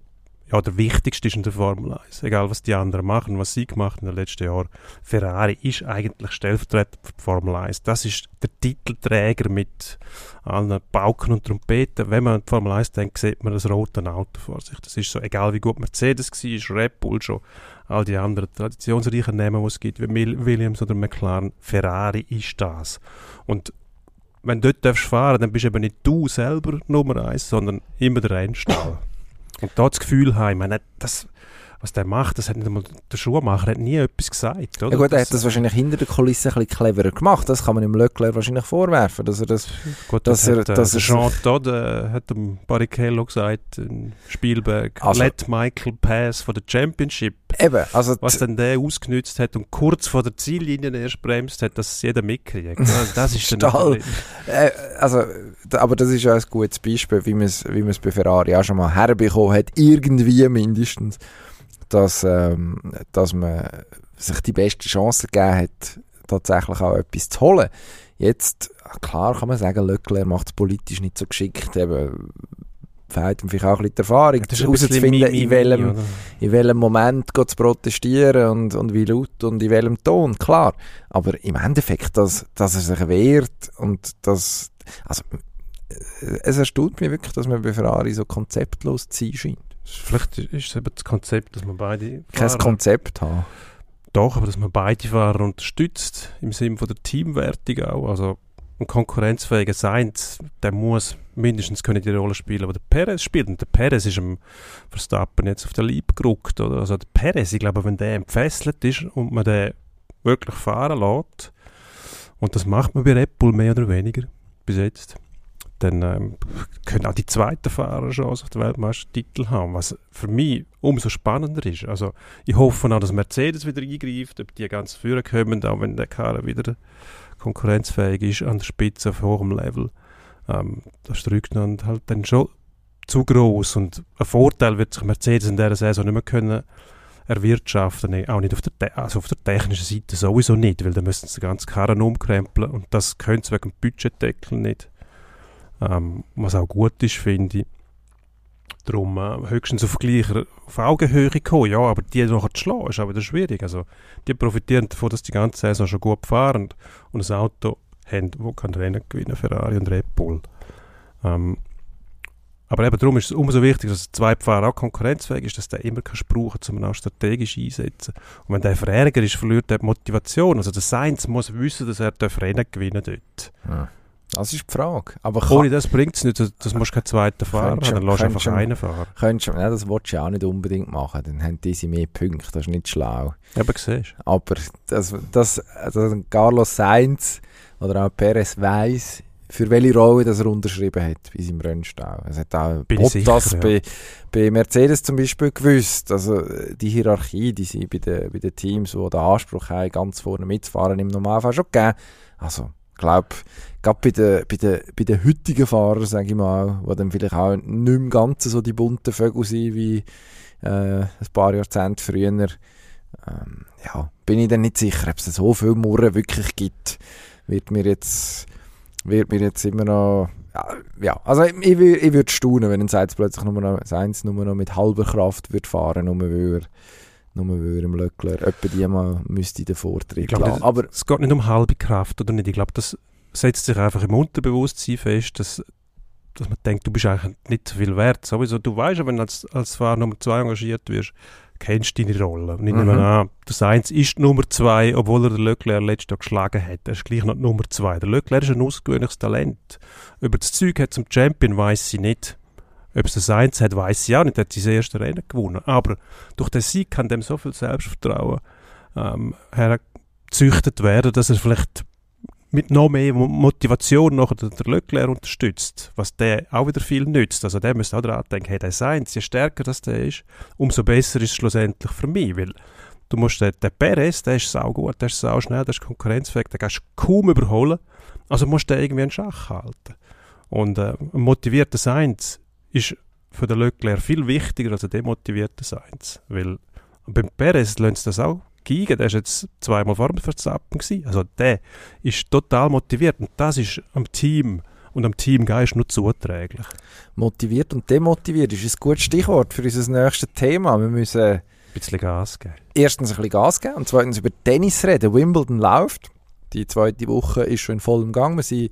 ja, der wichtigste ist in der Formel 1. Egal, was die anderen machen, was sie gemacht in den letzten Jahren. Ferrari ist eigentlich stellvertretend für die Formel 1. Das ist der Titelträger mit allen Pauken und Trompeten. Wenn man an die Formel 1 denkt, sieht man das rote Auto vor sich. Das ist so, egal wie gut Mercedes war, Red Bull schon, all die anderen traditionsreichen Namen, die es gibt, wie Williams oder McLaren. Ferrari ist das. Und wenn du dort fahren darfst dann bist eben nicht du selber Nummer 1, sondern immer der Rennstall. Und da das Gefühl haben, ich meine, das, was der macht, das hat nicht einmal, der Schuhmacher hat nie etwas gesagt. Oder? Ja gut, er hat das wahrscheinlich hinter der Kulisse ein bisschen cleverer gemacht. Das kann man dem Leclerc wahrscheinlich vorwerfen, dass er das... Gut, dass er, hat, äh, dass er Jean Todt äh, hat dem Barrichello gesagt, Spielberg, also, let Michael pass for the Championship. Eben, also... Was dann der ausgenützt hat und kurz vor der Ziellinie erst bremst hat, dass es jeder mitkriegt. Also das ist dann... äh, also, aber das ist ja ein gutes Beispiel, wie man es wie bei Ferrari auch schon mal herbekommen hat, irgendwie mindestens dass, ähm, dass man sich die beste Chance gegeben hat, tatsächlich auch etwas zu holen. Jetzt, klar kann man sagen, Leclerc macht es politisch nicht so geschickt, eben fehlt ihm vielleicht auch ein bisschen die Erfahrung, herauszufinden, in welchem, in welchem Moment zu protestieren und, und wie laut und in welchem Ton, klar. Aber im Endeffekt, dass, dass er sich wehrt und dass, also, es erstaunt mich wirklich, dass man bei Ferrari so konzeptlos zu sein scheint. Vielleicht ist es eben das Konzept, dass man beide Kein Fahrer, Konzept haben. Doch, aber dass man beide Fahrer unterstützt, im Sinne von der Teamwertung auch. Also ein konkurrenzfähiger Sainz, der muss mindestens können die Rolle spielen, aber der Perez spielt. Und der Perez ist am Verstappen jetzt auf der Liebe gerückt. Oder? Also der Perez, ich glaube, wenn der entfesselt ist und man den wirklich fahren lässt, und das macht man bei Red Bull mehr oder weniger bis jetzt, dann ähm, können auch die zweiten Fahrer schon auf den Weltmeistertitel haben, was für mich umso spannender ist. Also ich hoffe auch, dass Mercedes wieder eingreift, ob die ganz führen kommen, auch wenn der Karre wieder konkurrenzfähig ist an der Spitze auf hohem Level. Ähm, das drückt dann halt dann schon zu groß und ein Vorteil wird sich Mercedes in dieser Saison nicht mehr können erwirtschaften, auch nicht auf der, also auf der technischen Seite sowieso nicht, weil dann müssen sie ganzen Karren umkrempeln und das können sie wegen dem Budgetdeckel nicht. Ähm, was auch gut ist, finde ich. Darum äh, höchstens auf Gleicher, auf Augenhöhe kommen, ja, aber die noch zu schlagen, ist auch wieder schwierig. Also, die profitieren davon, dass die ganze Saison schon gut fahren und ein Auto haben, wo kann Rennen gewinnen, Ferrari und Red Bull. Ähm, aber eben darum ist es umso wichtiger, dass der Zweitfahrer auch konkurrenzfähig ist, dass der immer kannst brauchen kann, um ihn auch strategisch einsetzen. Und wenn der Verärger ist, verliert er die Motivation. Also der Sainz muss wissen, dass er Rennen gewinnen dort. Ja. Das ist die Frage. Aber Ohne das bringt es nicht, das, das musst du keinen zweiten Fahrer haben, dann lässt du einfach einen fahren. Könntest, nein, das willst du auch nicht unbedingt machen, dann haben diese mehr Punkte, das ist nicht schlau. Aber siehst Aber das, das, also Carlos Sainz oder auch Perez weiss, für welche Rolle das er unterschrieben hat bei seinem Rennstall. Es hat auch Bin Bottas sicher, ja. bei, bei Mercedes zum Beispiel gewusst. Also die Hierarchie, die sie bei den, bei den Teams, die den Anspruch haben, ganz vorne mitzufahren, im Normalfall schon gegeben. Also ich glaube, gerade bei den, bei, den, bei den heutigen Fahrern, sage ich mal, die dann vielleicht auch nicht mehr ganz so die bunten Vögel sind wie äh, ein paar Jahrzehnte früher, ähm, ja, bin ich dann nicht sicher, ob es so viel Murren wirklich gibt, wird mir jetzt, wird mir jetzt immer noch, ja, also ich, ich, würde staunen, wenn ein Seins plötzlich nur noch, Seins nur noch mit halber Kraft wird fahren, nur weil er nur weil er im Löckler etwa die mal müsste den Vortritt lassen. Aber es geht nicht um halbe Kraft, oder nicht? Ich glaube, das setzt sich einfach im Unterbewusstsein fest, dass, dass man denkt, du bist eigentlich nicht so viel wert. Sowieso, du weißt, wenn du als, als Fahrer Nummer 2 engagiert wirst, kennst du deine Rolle. Und ich mhm. nehme an, der Sainz ist Nummer 2, obwohl er den Leclerc letztes Jahr geschlagen hat. Er ist gleich noch Nummer 2. Der Leclerc ist ein ausgewöhnliches Talent. Über das Zeug hat zum Champion weiß sie nicht. Ob es das Eins hat, weiß ich auch nicht. Er hat sein erstes Rennen gewonnen. Aber durch den Sieg kann dem so viel Selbstvertrauen ähm, hergezüchtet werden, dass er vielleicht mit noch mehr Motivation noch den Leclerc unterstützt, was der auch wieder viel nützt. Also der müsste auch daran denken, hey, der Sainz, je stärker das der ist, umso besser ist es schlussendlich für mich, weil du musst den, den Perez, der ist sau gut, der ist sau schnell, der ist konkurrenzfähig, den kannst du kaum überholen, also musst du den irgendwie in Schach halten. Und äh, motivierter Sainz ist für den Leclerc viel wichtiger als ein demotivierter Sainz. Weil beim Perez lernt das auch geigen. Der war jetzt zweimal vor dem Verstappen. Gewesen. Also der ist total motiviert. Und das ist am Team und am Teamgeist nur zuträglich. Motiviert und demotiviert ist ein gutes Stichwort für unser nächstes Thema. Wir müssen ein bisschen Gas geben. Erstens ein bisschen Gas geben und zweitens über Tennis reden. Wimbledon läuft. Die zweite Woche ist schon in vollem Gang. Wir sind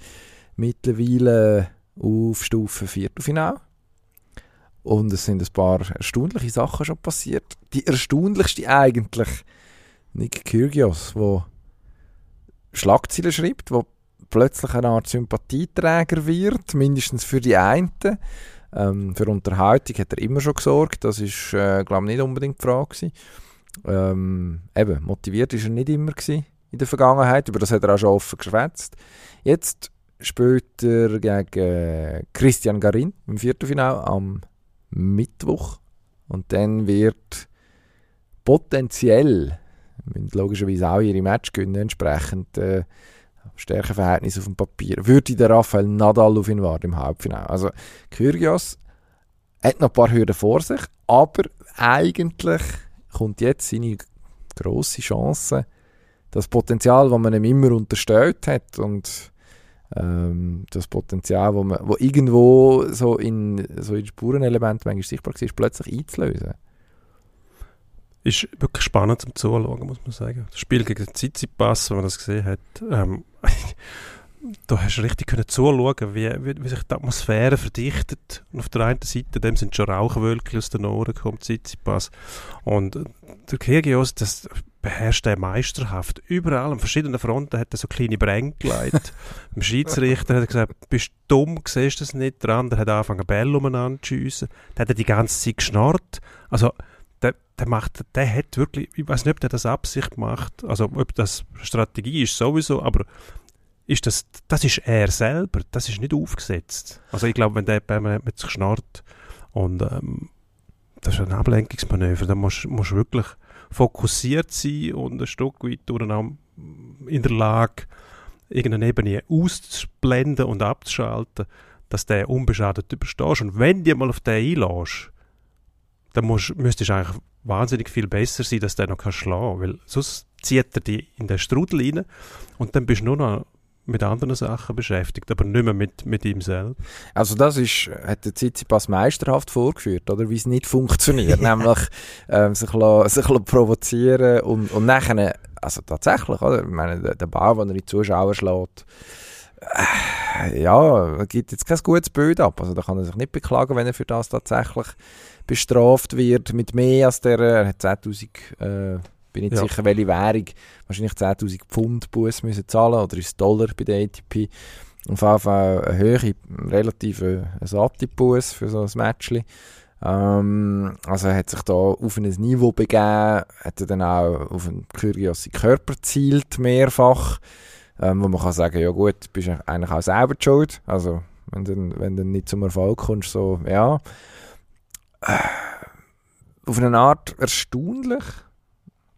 mittlerweile auf Stufe Viertelfinale. Und es sind ein paar erstaunliche Sachen schon passiert. Die erstaunlichste eigentlich, Nick Kyrgios, der Schlagzeilen schreibt, wo plötzlich eine Art Sympathieträger wird, mindestens für die einen. Ähm, für Unterhaltung hat er immer schon gesorgt, das ist, äh, glaube ich, nicht unbedingt die Frage Ähm, eben, motiviert ist er nicht immer gewesen in der Vergangenheit, über das hat er auch schon offen geschwätzt. Jetzt spielt er gegen Christian Garin im Viertelfinale am Mittwoch. Und dann wird potenziell, logischerweise auch ihre Match gewinnen, entsprechend äh, Stärkeverhältnis auf dem Papier, würde der Rafael Nadal auf ihn warten im Halbfinale. Also Kyrgios hat noch ein paar Hürden vor sich, aber eigentlich kommt jetzt seine grosse Chance, das Potenzial, das man ihm immer unterstellt hat und ähm, das Potenzial, wo, man, wo irgendwo so in, so in Spurenelement manchmal sichtbar war, plötzlich einzulösen. Ist wirklich spannend zum Zuschauen, muss man sagen. Das Spiel gegen den Tsitsipas, wenn man das gesehen hat, ähm, da hast du richtig können zuschauen, wie, wie, wie, sich die Atmosphäre verdichtet. Und auf der einen Seite dem sind schon Rauchwölkchen aus den Ohren gekommen, Tsitsipas. Und der Kyrgios, das beherrscht er meisterhaft. Überall an verschiedenen Fronten hat er so kleine Bränge geleitet. Dem Schiedsrichter hat er gesagt, bist du dumm, siehst du das nicht? Der andere hat angefangen, Bälle umeinander zu schiessen. Der hat er die ganze Zeit geschnarrt. Also, der, der, macht, der hat wirklich, ich weiß nicht, ob der das Absicht macht, also ob das Strategie ist sowieso, aber ist das, das ist er selber, das ist nicht aufgesetzt. Also ich glaube, wenn der permanent mit sich schnarrt und ähm, das ist ein Ablenkungsmanöver, da musst du wirklich fokussiert sein und ein Stück weit in der Lage, irgendeine Ebene auszublenden und abzuschalten, dass der unbeschadet überstehst. Und wenn du mal auf den einlässt, dann musst, müsstest du eigentlich wahnsinnig viel besser sein, dass der noch schlagen kann, weil sonst zieht er dich in den Strudel rein und dann bist du nur noch mit anderen Sachen beschäftigt, aber nicht mehr mit, mit ihm selbst. Also das ist, hat der Tsitsipas meisterhaft vorgeführt, oder? Wie es nicht funktioniert, nämlich ähm, sich, la, sich la provozieren und, und nachher, also tatsächlich, oder? Ich meine, der, der Ball, den er in die Zuschauer schlägt, äh, ja, gibt jetzt kein gutes Bild ab. Also da kann er sich nicht beklagen, wenn er für das tatsächlich bestraft wird mit mehr als der, er hat 10'000 äh, bin nicht ja. sicher, welche Währung. Wahrscheinlich 10.000 Pfund Bus müssen zahlen oder ist Dollar bei der ATP. Auf jeden Fall eine höhere, relativ eine satte Bus für so ein Matchli. Ähm, also hat sich da auf ein Niveau begeben, hat er dann auch auf einen Kyrgios Körper zielt mehrfach, ähm, wo man kann sagen, ja gut, bist du eigentlich auch selber schuld. Also wenn du, wenn du nicht zum Erfolg kommst, so, ja. Äh, auf eine Art erstaunlich,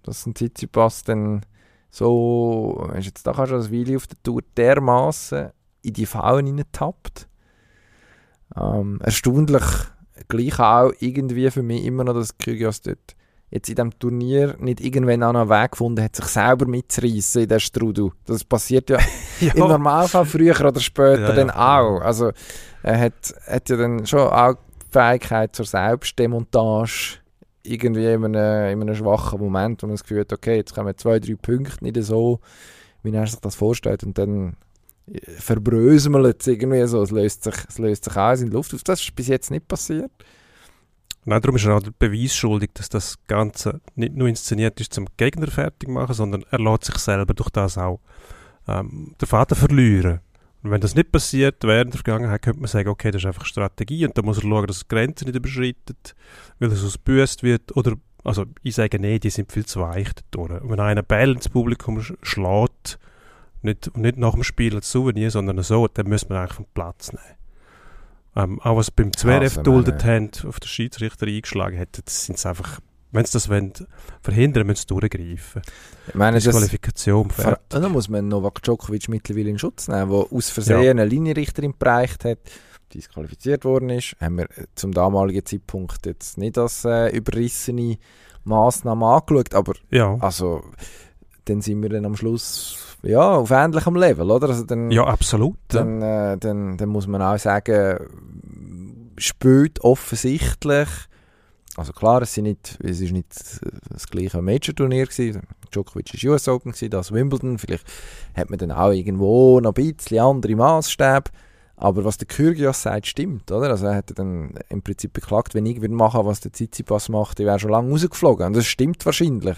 dass ein Tsitsipas dann so, hast jetzt da schon das Weile auf der Tour dermaßen in die Fallen hineintappt. Ähm, erstaunlich gleich auch irgendwie für mich immer noch, dass Kyrgios dort jetzt in diesem Turnier nicht irgendwann auch noch einen Weg gefunden hat, sich selber mitzureissen in den Strudel. Das passiert ja, ja. im Normalfall früher oder später ja, dann ja. auch. Also er hat, hat ja dann schon auch die Fähigkeit zur Selbstdemontage irgendwie in einem, in einem schwachen Moment, wo man das Gefühl hat, okay, jetzt kommen zwei, drei Punkte nicht so, wie er sich das vorstellt und dann äh, verbröselt es irgendwie so, es löst sich, es löst sich aus in die Luft auf. Das ist bis jetzt nicht passiert. Nein, darum ist er auch der Beweis schuldig, dass das Ganze nicht nur inszeniert ist zum Gegner fertig machen, sondern er lässt sich selber durch das auch ähm, den Vater verlieren. Und wenn das nicht passiert während der Vergangenheit, könnte man sagen, okay, das ist einfach Strategie und da muss er schauen, dass er Grenzen nicht überschreitet, weil er sonst büßt wird. Oder, also ich sage, nee, die sind viel zu weich dadurch. Wenn einer Ball ins Publikum schlägt, nicht, nicht nach dem Spiel als Souvenir, sondern so, dann müssen wir eigentlich vom Platz nehmen. Ähm, auch was beim Zverev geduldet haben, auf den Schiedsrichter eingeschlagen hat, das sind einfach wenn sie das wollen, verhindern, müssen sie durchgreifen. Ich meine, das Qualifikation. Dann muss man Novak Djokovic mittlerweile in Schutz nehmen, der aus Versehen ja. eine Linienrichterin bereicht hat, disqualifiziert worden ist. Haben wir zum damaligen Zeitpunkt jetzt nicht als äh, überrissene Massnahme angeschaut, aber ja. also dann sind wir dann am Schluss ja, auf ähnlichem Level, oder? Also dann, ja, absolut. Dann, äh, dann, dann muss man auch sagen, spielt offensichtlich also klar, es, sind nicht, es ist nicht das gleiche Major-Turnier gewesen. Djokovic war US Open, gewesen, das Wimbledon. Vielleicht hat man dann auch irgendwo noch ein bisschen andere Maßstäbe. Aber was der Kyrgios sagt, stimmt, oder? Also er hat dann im Prinzip beklagt, wenn ich würde machen, was der Tsitsipas macht, ich wäre schon lange rausgeflogen. Und das stimmt wahrscheinlich.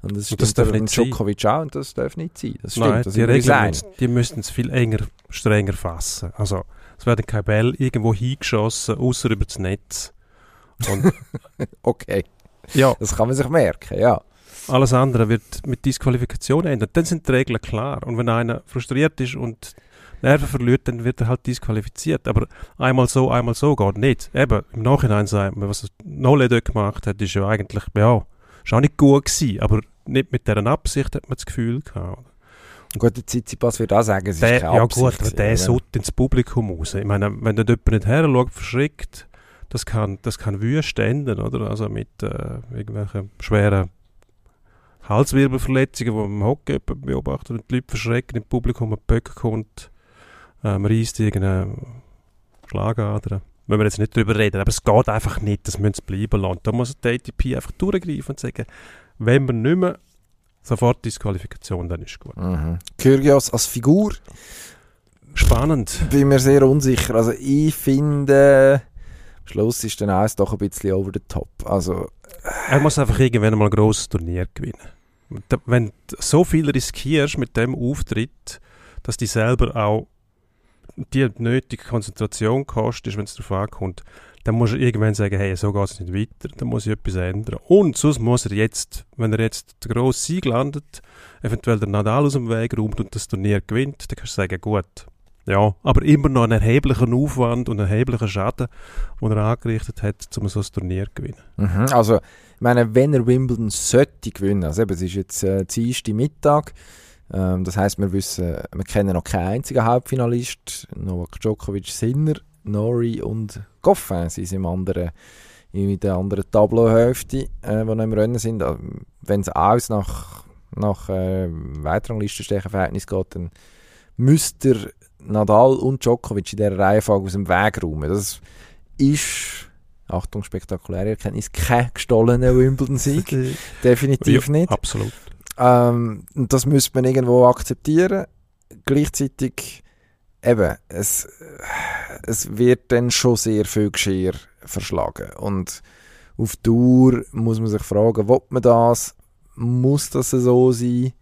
Und das stimmt das darf nicht Djokovic sein. auch und das darf nicht sein. Das stimmt, Nein, das die Regeln, die müssten es viel enger, strenger fassen. Also es werden keine Bälle irgendwo hingeschossen, außer über das Netz. okay. Ja. Das kann man sich merken, ja. Alles andere wird mit Disqualifikation ändern. Dann sind die Regeln klar. Und wenn einer frustriert ist und Nerven verliert, dann wird er halt disqualifiziert. Aber einmal so, einmal so geht nicht. Eben, im Nachhinein sagt man, was Nole dort gemacht hat, ist ja eigentlich, ja, ist auch nicht gut gewesen. Aber nicht mit dieser Absicht hat man das Gefühl gehabt. Gut, der Tsitsipas wird auch sagen, es ist der, keine Ja gut, aber der sollte ins Publikum raus. Ich meine, wenn dort jemand nicht her schaut, verschrickt, das kann, das kann wüst enden, oder? Also mit äh, irgendwelchen schweren Halswirbelverletzungen, die man im Hockey beobachtet, und die Leute verschrecken im Publikum, ein Böck kommt, äh, man reißt irgendeine Schlagader. Wenn wir jetzt nicht darüber reden, aber es geht einfach nicht, das müssen sie bleiben lassen. Da muss die ATP einfach durchgreifen und sagen, wenn wir nicht mehr sofort Disqualifikation, dann ist gut. Mhm. Kyrgios als Figur Spannend. bin mir sehr unsicher. Also ich finde, Schluss ist dann alles doch ein bisschen over the top. Also Er muss einfach irgendwann mal ein grosses Turnier gewinnen. Wenn du so viel riskierst mit dem Auftritt, dass die selber auch die nötige Konzentration kostet, wenn es darauf ankommt, dann muss er irgendwann sagen, hey, so geht es nicht weiter, dann muss ich etwas ändern. Und sonst muss er jetzt, wenn er jetzt den grossen Sieg landet, eventuell den Nadal aus dem Weg räumt und das Turnier gewinnt, dann kannst du sagen, gut, ja, aber immer noch einen erheblichen Aufwand und einen erheblichen Schaden, den er angerichtet hat, um so ein Turnier zu gewinnen. Mhm, Also, ich meine, wenn er Wimbledon sollte gewinnen, also eben, es ist jetzt äh, Dienstag Mittag, ähm, das heißt, wir wissen, wir kennen noch keinen einzigen Halbfinalist, Novak Djokovic, Sinner, Nori und Goffin sind im anderen, in der anderen Tableauhälfte, äh, die noch im Rennen sind. Also, Wenn es alles nach, nach äh, Weitranglistenstechenverhältnis geht, dann müsste er Nadal und Djokovic in dieser Reihenfolge aus dem Weg räumen. Das ist Achtung, spektakuläre Erkenntnis, kein gestohlener Wimbledon-Sieg. Definitiv Ja, nicht. Absolut. Ähm, und das müsste man irgendwo akzeptieren. Gleichzeitig, eben, es, es wird dann schon sehr viel Geschirr verschlagen. Und auf Dauer muss man sich fragen, will man das? Muss das so sein?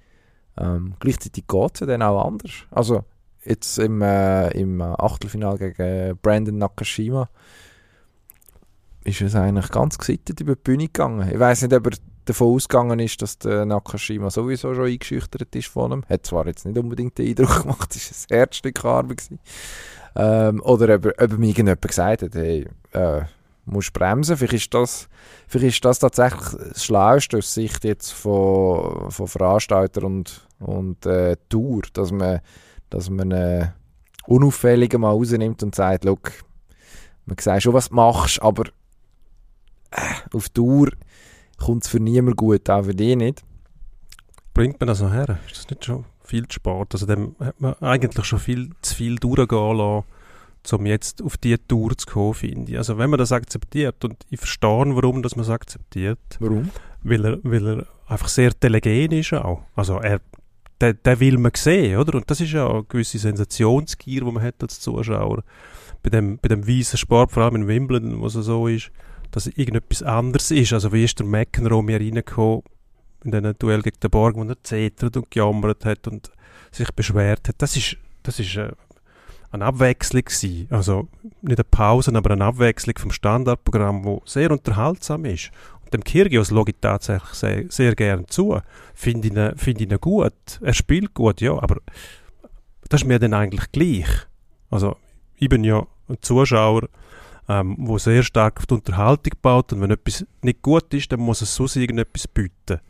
Ähm, gleichzeitig geht es ja dann auch anders. Also, jetzt im, äh, im Achtelfinal gegen Brandon Nakashima ist es eigentlich ganz gesittet über die Bühne gegangen. Ich weiß nicht, ob er davon ausgegangen ist, dass der Nakashima sowieso schon eingeschüchtert ist von ihm. Hat zwar jetzt nicht unbedingt den Eindruck gemacht, es war ein Herzstück Arbeit. Ähm, oder ob, er- ob ihm irgendjemand gesagt hat, hey, äh, musst bremsen. Vielleicht ist das, vielleicht ist das tatsächlich das Schlauste aus Sicht jetzt von, von Veranstalter und, und äh, Tour, dass man, dass man äh, unauffällig mal rausnimmt und sagt, look, man sieht schon, was du machst, aber äh, auf Tour kommt es für niemanden gut, auch für dich nicht. Bringt man das noch her? Ist das nicht schon viel zu spät? Also dem hat man eigentlich schon viel zu viel durchgehen lassen, um jetzt auf diese Tour zu kommen, finde ich. Also wenn man das akzeptiert, und ich verstehe, warum dass man es akzeptiert, Warum? weil er, weil er einfach sehr telegen ist auch. Also er, der, der will man sehen, oder? Und das ist ja eine gewisse Sensationsgier, die man hat als Zuschauer. Bei dem, bei dem weißen Sport, vor allem in Wimbledon, wo es so ist, dass irgendetwas anderes ist. Also wie ist der McEnroe mir reingekommen in diesem Duell gegen den Borg, wo er zetert und gejammert hat und sich beschwert hat. Das ist, das ist äh, eine Abwechslung gewesen. Also nicht eine Pause, aber eine Abwechslung vom Standardprogramm, wo sehr unterhaltsam ist. Dem Kyrgios schaue ich tatsächlich sehr, sehr gern zu. Finde ihn, find ihn gut. Er spielt gut, ja, aber das ist mir dann eigentlich gleich. Also ich bin ja ein Zuschauer, ähm, sehr stark auf die Unterhaltung baut und wenn etwas nicht gut ist, dann muss es sonst irgendetwas bieten.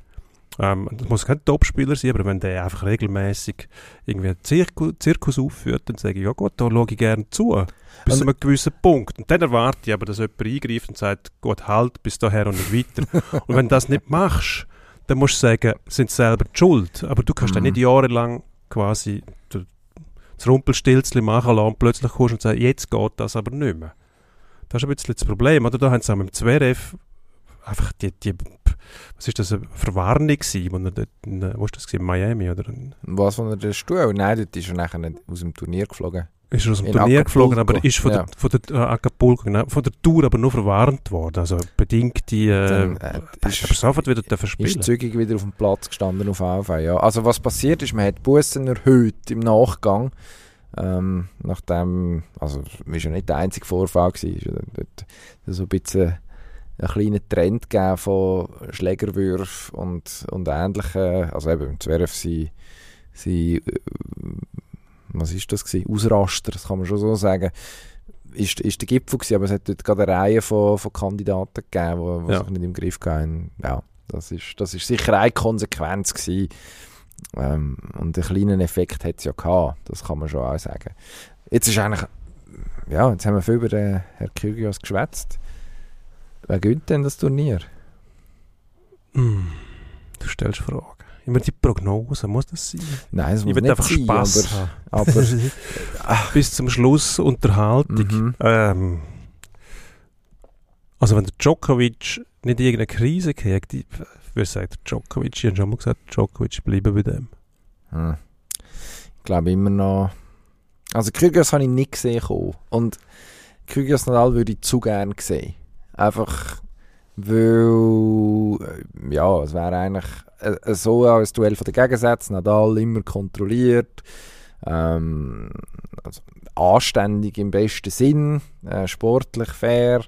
Ähm, das muss kein Topspieler sein, aber wenn der einfach regelmäßig irgendwie einen Zirku Zirkus aufführt, dann sage ich, ja gut, da schaue ich gerne zu. Bis Und- zu einem gewissen Punkt. Und dann erwarte ich aber, dass jemand eingreift und sagt, gut, halt, bis daher und nicht weiter. und wenn du das nicht machst, dann musst du sagen, sind selber die schuld. Aber du kannst dann Mhm. nicht jahrelang quasi das Rumpelstilzchen machen lassen und plötzlich kommst und sagst, jetzt geht das aber nicht mehr. Das ist ein bisschen das Problem. Oder da haben sie auch mit dem Zverev einfach die, die was ist das, eine Verwarnung gewesen, wo er dort, in, wo ist das gewesen, in Miami, oder? in- Was von der Stuhl? Nein, dort ist er nachher nicht aus dem Turnier geflogen. Ist er aus dem In Turnier Acapulco, geflogen, aber ist von ja. der, von der äh, Acapulco, genau, von der Tour aber nur verwarnt worden. Also bedingt die, äh, Dann, äh, ist- aber sofort wieder dürfen Ist spielen. zügig wieder auf dem Platz gestanden auf AV, ja. Also was passiert ist, man hat Bussen erhöht im Nachgang. Ähm, nachdem, also es war ja nicht der einzige Vorfall, gewesen, ist so ein bisschen einen kleinen Trend gegeben von Schlägerwürfen und, und ähnlichen, also eben im Zwerf sie, sie äh, was ist das gewesen? Ausraster, das kann man schon so sagen, ist, ist der Gipfel gewesen, aber es hat dort gerade eine Reihe von, von Kandidaten gegeben, die, die Ja. sich nicht im Griff hatten. Ja, das ist, das ist sicher eine Konsequenz gewesen. Ähm, und einen kleinen Effekt hat es ja gehabt, das kann man schon auch sagen. Jetzt ist eigentlich, ja, jetzt haben wir viel über den Herrn Kyrgios geschwätzt. Wer gönnt denn das Turnier? Hm. Du stellst Fragen. Immer die Prognose, muss das sein? Nein, es Ich muss will nicht einfach sein, Spass haben. aber, aber Bis zum Schluss Unterhaltung. mhm. Ähm, also wenn der Djokovic nicht irgendeine Krise kriegt, ich würde sagen, Djokovic, ich habe schon mal gesagt, Djokovic bleiben bei dem. Hm. Ich glaube immer noch. Also Kyrgios habe ich nicht gesehen kommen. Und Kyrgios Nadal würde ich zu gern sehen. Einfach weil äh, ja, es wäre eigentlich äh, so ein Duell von den Gegensätzen. Nadal immer kontrolliert, ähm, also anständig im besten Sinn, äh, sportlich fair.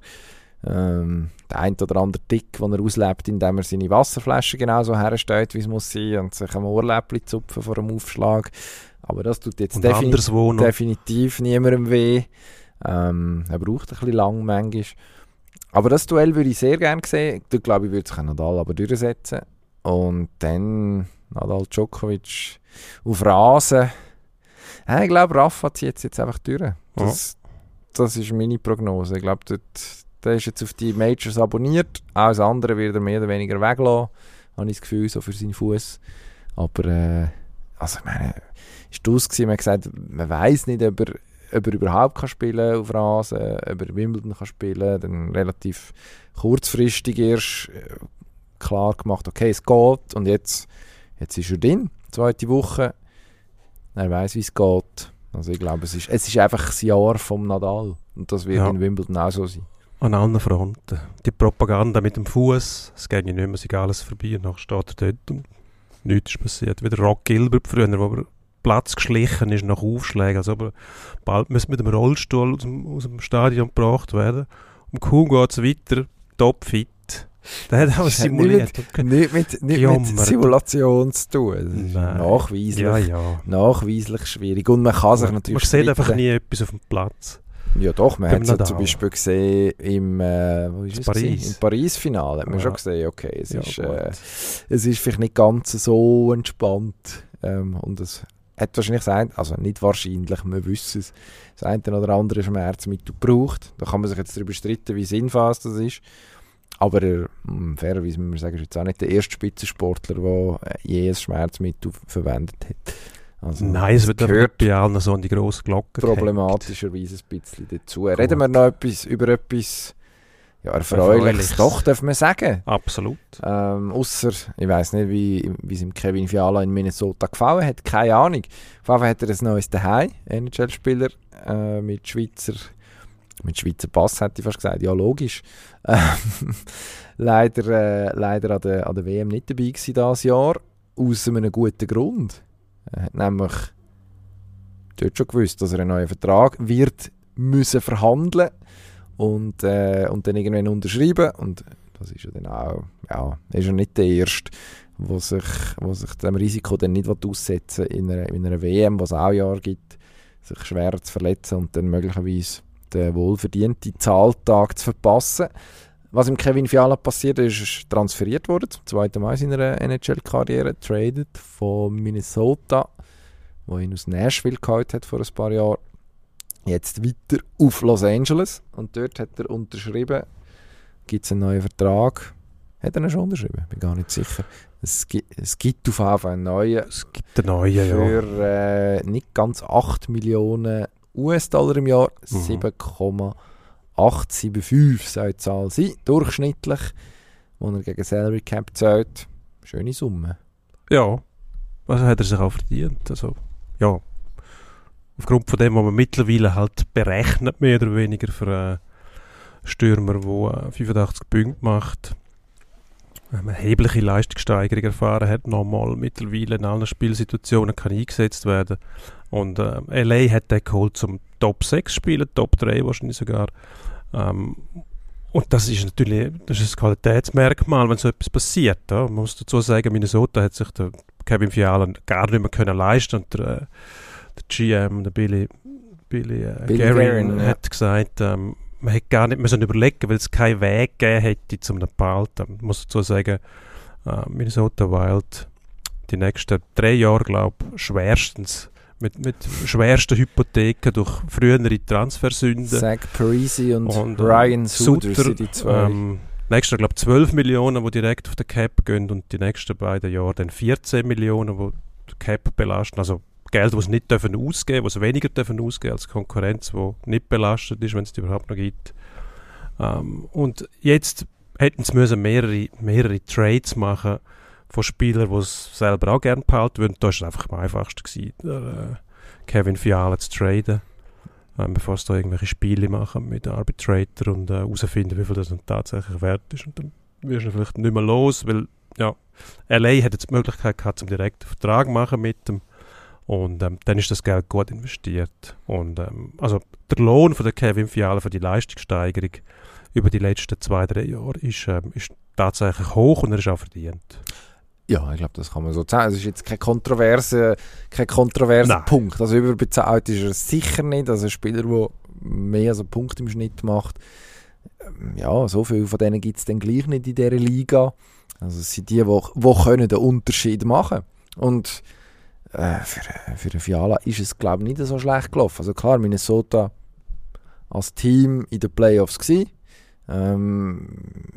Ähm, der ein oder andere Tick, den er auslebt, indem er seine Wasserflasche genauso herstellt, wie es muss sein, und sich am Ohrläppchen zupfen vor dem Aufschlag. Aber das tut jetzt defini definitiv niemandem weh. Ähm, er braucht ein bisschen lang manchmal. Aber das Duell würde ich sehr gerne sehen. Da glaube ich, würde auch Nadal aber durchsetzen. Und dann Nadal Djokovic auf Rasen. Ja, ich glaube, Rafa zieht es jetzt einfach durch. Das, das ist meine Prognose. Ich glaube, dort, der ist jetzt auf die Majors abonniert. Alles andere wird er mehr oder weniger weglassen. Habe ich das Gefühl, so für seinen Fuß. Aber, äh, also ich meine, ist das gewesen, man hat gesagt, man weiß nicht, ob er, ob er überhaupt kann spielen auf Rasen, ob er Wimbledon kann spielen, dann relativ kurzfristig erst äh, klar gemacht, okay, es geht und jetzt, jetzt ist er drin, zweite Woche, er weiß, wie es geht. Also ich glaube, es ist, es ist einfach das Jahr vom Nadal und das wird Ja. in Wimbledon auch so sein. An allen Fronten. Die Propaganda mit dem Fuß, es geht ja nicht mehr, ist alles vorbei. Und dann steht er dort und nichts ist passiert. Wie der Rock Gilbert früher, wo er Platz geschlichen ist nach Aufschlägen. Also aber bald müsste mit dem Rollstuhl aus dem, aus dem Stadion gebracht werden. Und kaum geht es weiter, topfit. Der hat hat simuliert. Nicht mit, nicht mit Jammert. Simulation zu tun. Nachweislich, Ja, ja. nachweislich schwierig. Und man kann sich Man, natürlich man sieht einfach nie etwas auf dem Platz. Ja doch, man hat es ja zum Beispiel gesehen im, äh, wo ist Paris. Im Paris-Finale hat man Ja. schon gesehen, okay, es, Ja, ist, äh, es ist vielleicht nicht ganz so entspannt ähm, und es hat wahrscheinlich sein, also nicht wahrscheinlich, wir wissen es, das eine oder andere Schmerzmittel braucht. Da kann man sich jetzt darüber streiten, wie sinnvoll das ist. Aber er, mh, fairerweise muss man sagen, ist jetzt auch nicht der erste Spitzensportler, der äh, je ein Schmerzmittel verwendet hat. Also, Nein, es wird gehört nicht bei allen so an die grosse Glocke problematischerweise ein bisschen dazu. Gut. Reden wir noch etwas, über etwas ja, Erfreuliches, doch, darf man sagen. Absolut. Ähm, Außer, ich weiß nicht, wie, wie es ihm Kevin Fiala in Minnesota gefallen hat, keine Ahnung. Auf jeden Fall hat er ein neues Daheim, NHL-Spieler äh, mit Schweizer, mit Schweizer Pass, hätte ich fast gesagt, ja logisch. Ähm, leider, äh, leider an der, an der WM nicht dabei gewesen dieses Jahr, aus einem guten Grund. Er hat nämlich dort schon gewusst, dass er einen neuen Vertrag wird müssen verhandeln und, äh, und dann irgendwann unterschreiben und das ist ja dann auch, ja, ist ja nicht der Erste, wo sich, wo sich dem Risiko dann nicht aussetzen will in einer, in einer WM, was es auch Jahr gibt, sich schwerer zu verletzen und dann möglicherweise den wohlverdienten Zahltag zu verpassen. Was im Kevin Fiala passiert ist, ist transferiert worden, zum zweiten Mal in seiner NHL-Karriere, traded von Minnesota, wo ihn aus Nashville geholt hat vor ein paar Jahren. Jetzt weiter auf Los Angeles und dort hat er unterschrieben, gibt es einen neuen Vertrag. Hat er ihn schon unterschrieben? Bin gar nicht sicher. Es gibt, es gibt auf jeden Fall einen neuen Es gibt einen neuen, ja. für äh, nicht ganz 8 Millionen US-Dollar im Jahr. Mhm. 7,875 soll die Zahl sein, durchschnittlich, wo er gegen Salary Cap zahlt. Schöne Summe. Ja, also hat er sich auch verdient. Also, ja, aufgrund von dem, was man mittlerweile halt berechnet, mehr oder weniger für einen Stürmer, der äh, 85 Punkte macht, eine erhebliche Leistungssteigerung erfahren hat, nochmal mittlerweile in allen Spielsituationen kann eingesetzt werden. Und äh, LA hat den geholt zum Top 6 spielen, Top 3 wahrscheinlich sogar. Ähm, und das ist natürlich das ist ein Qualitätsmerkmal, wenn so etwas passiert. Ja. Man muss dazu sagen, Minnesota hat sich der Kevin Fiala gar nicht mehr können leisten und der, GM, der Billy, Billy, äh, Billy Guerin, ja. hat gesagt, ähm, man hätte gar nicht müssen überlegen, weil es keinen Weg gegeben hätte, zum ihn zu behalten. Man muss dazu sagen, äh, Minnesota Wild die nächsten drei Jahre, glaube ich, schwerstens mit, mit schwersten Hypotheken durch frühere Transfersünden. Zach Parisi und, Und, äh, Ryan Suter, Suter, sind die zwei. Ähm, nächstes Jahr, glaube ich, 12 Millionen, die direkt auf den Cap gehen und die nächsten beiden Jahre dann 14 Millionen, die den Cap belasten. Also Geld, das sie nicht dürfen ausgeben, was weniger dürfen ausgeben als Konkurrenz, wo nicht belastet ist, wenn es die überhaupt noch gibt. Ähm, und jetzt hätten sie müssen mehrere, mehrere Trades machen von Spielern, die es selber auch gerne behalten würden. Da war es einfach am einfachsten gewesen, äh, Kevin Fiala zu traden, ähm, bevor sie da irgendwelche Spiele machen mit Arbitrator und herausfinden, äh, wie viel das dann tatsächlich wert ist. Und dann wirst du vielleicht nicht mehr los, weil ja, LA hat jetzt die Möglichkeit gehabt, zum direkten Vertrag machen mit dem und ähm, dann ist das Geld gut investiert. Und ähm, also der Lohn von der Kevin Fiala für die Leistungssteigerung über die letzten zwei, drei Jahre ist, ähm, ist tatsächlich hoch und er ist auch verdient. Ja, ich glaube, das kann man so sagen. Es ist jetzt kein kontroverser, kein kontroverser Punkt. Also überbezahlt ist er sicher nicht. Also ein Spieler, der mehr als einen Punkt im Schnitt macht, ähm, ja, so viel von denen gibt es dann gleich nicht in dieser Liga. Also es sind die, die, die können den Unterschied machen Und äh, für, für den Fiala ist es, glaube ich, nicht so schlecht gelaufen. Also klar, Minnesota als Team in den Playoffs gewesen. Ähm,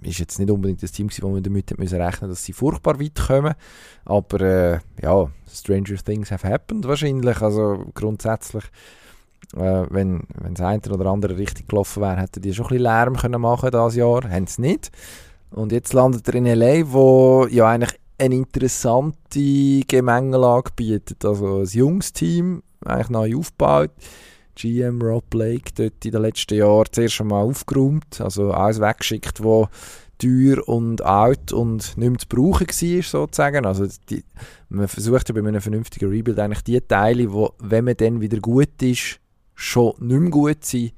ist jetzt nicht unbedingt das Team, wo man damit müssen rechnen dass sie furchtbar weit kommen. Aber äh, ja, Stranger Things have happened wahrscheinlich. Also grundsätzlich, äh, wenn, wenn das eine oder andere richtig gelaufen wäre, hätten die schon ein bisschen Lärm können machen dieses Jahr. Haben sie nicht. Und jetzt landet er in L.A., wo ja eigentlich eine interessante Gemengelage bietet. Also ein junges Team, eigentlich neu aufgebaut. GM Rob Blake dort in den letzten Jahren zuerst einmal aufgeräumt, also alles weggeschickt, wo teuer und alt und nicht mehr zu brauchen war, sozusagen. Also die, man versucht ja bei einem vernünftigen Rebuild eigentlich die Teile, wo, wenn man dann wieder gut ist, schon nicht mehr gut sind,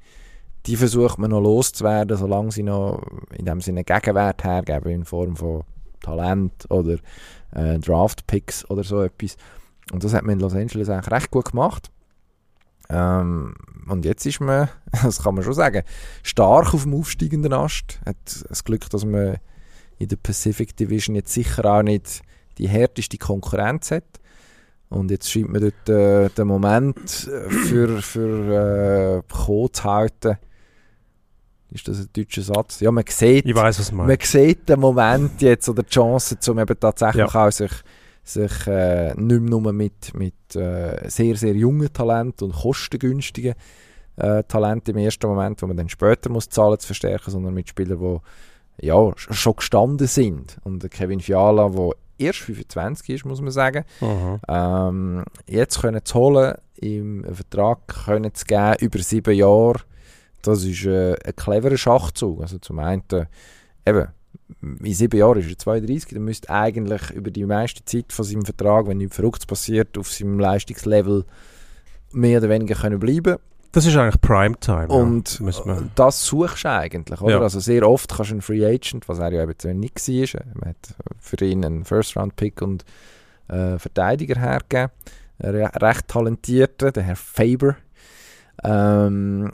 die versucht man noch loszuwerden, solange sie noch in dem Sinne Gegenwert hergeben in Form von Talent oder äh, Draft-Picks oder so etwas. Und das hat man in Los Angeles eigentlich recht gut gemacht. Ähm, und jetzt ist man, das kann man schon sagen, stark auf dem aufsteigenden Ast. Hat das Glück, dass man in der Pacific Division jetzt sicher auch nicht die härteste Konkurrenz hat. Und jetzt scheint man dort äh, den Moment äh, für, für äh, zu halten, ist das ein deutscher Satz? Ja, man sieht, ich weiß, was man, man sieht den Moment jetzt oder die Chance, um eben tatsächlich ja. auch sich, sich äh, nicht mehr nur mit, mit äh, sehr, sehr jungen Talenten und kostengünstigen äh, Talenten im ersten Moment, wo man dann später muss zahlen, zu verstärken, sondern mit Spielern, die ja, schon gestanden sind. Und Kevin Fiala, der erst 25 ist, muss man sagen, mhm. ähm, jetzt können zu holen, im Vertrag können zu geben, über sieben Jahre, das ist äh, ein cleverer Schachzug. Also zum einen, eben, in sieben Jahren ist er 32, dann müsste eigentlich über die meiste Zeit von seinem Vertrag, wenn nichts Verrücktes passiert, auf seinem Leistungslevel mehr oder weniger können bleiben das ist eigentlich Primetime. Und ja, das suchst du eigentlich, oder? Ja. Also sehr oft kannst du einen Free Agent, was er ja eben nicht war, man hat für ihn einen First-Round-Pick und äh, Verteidiger hergegeben, einen recht talentierten, der Herr Faber. Ähm,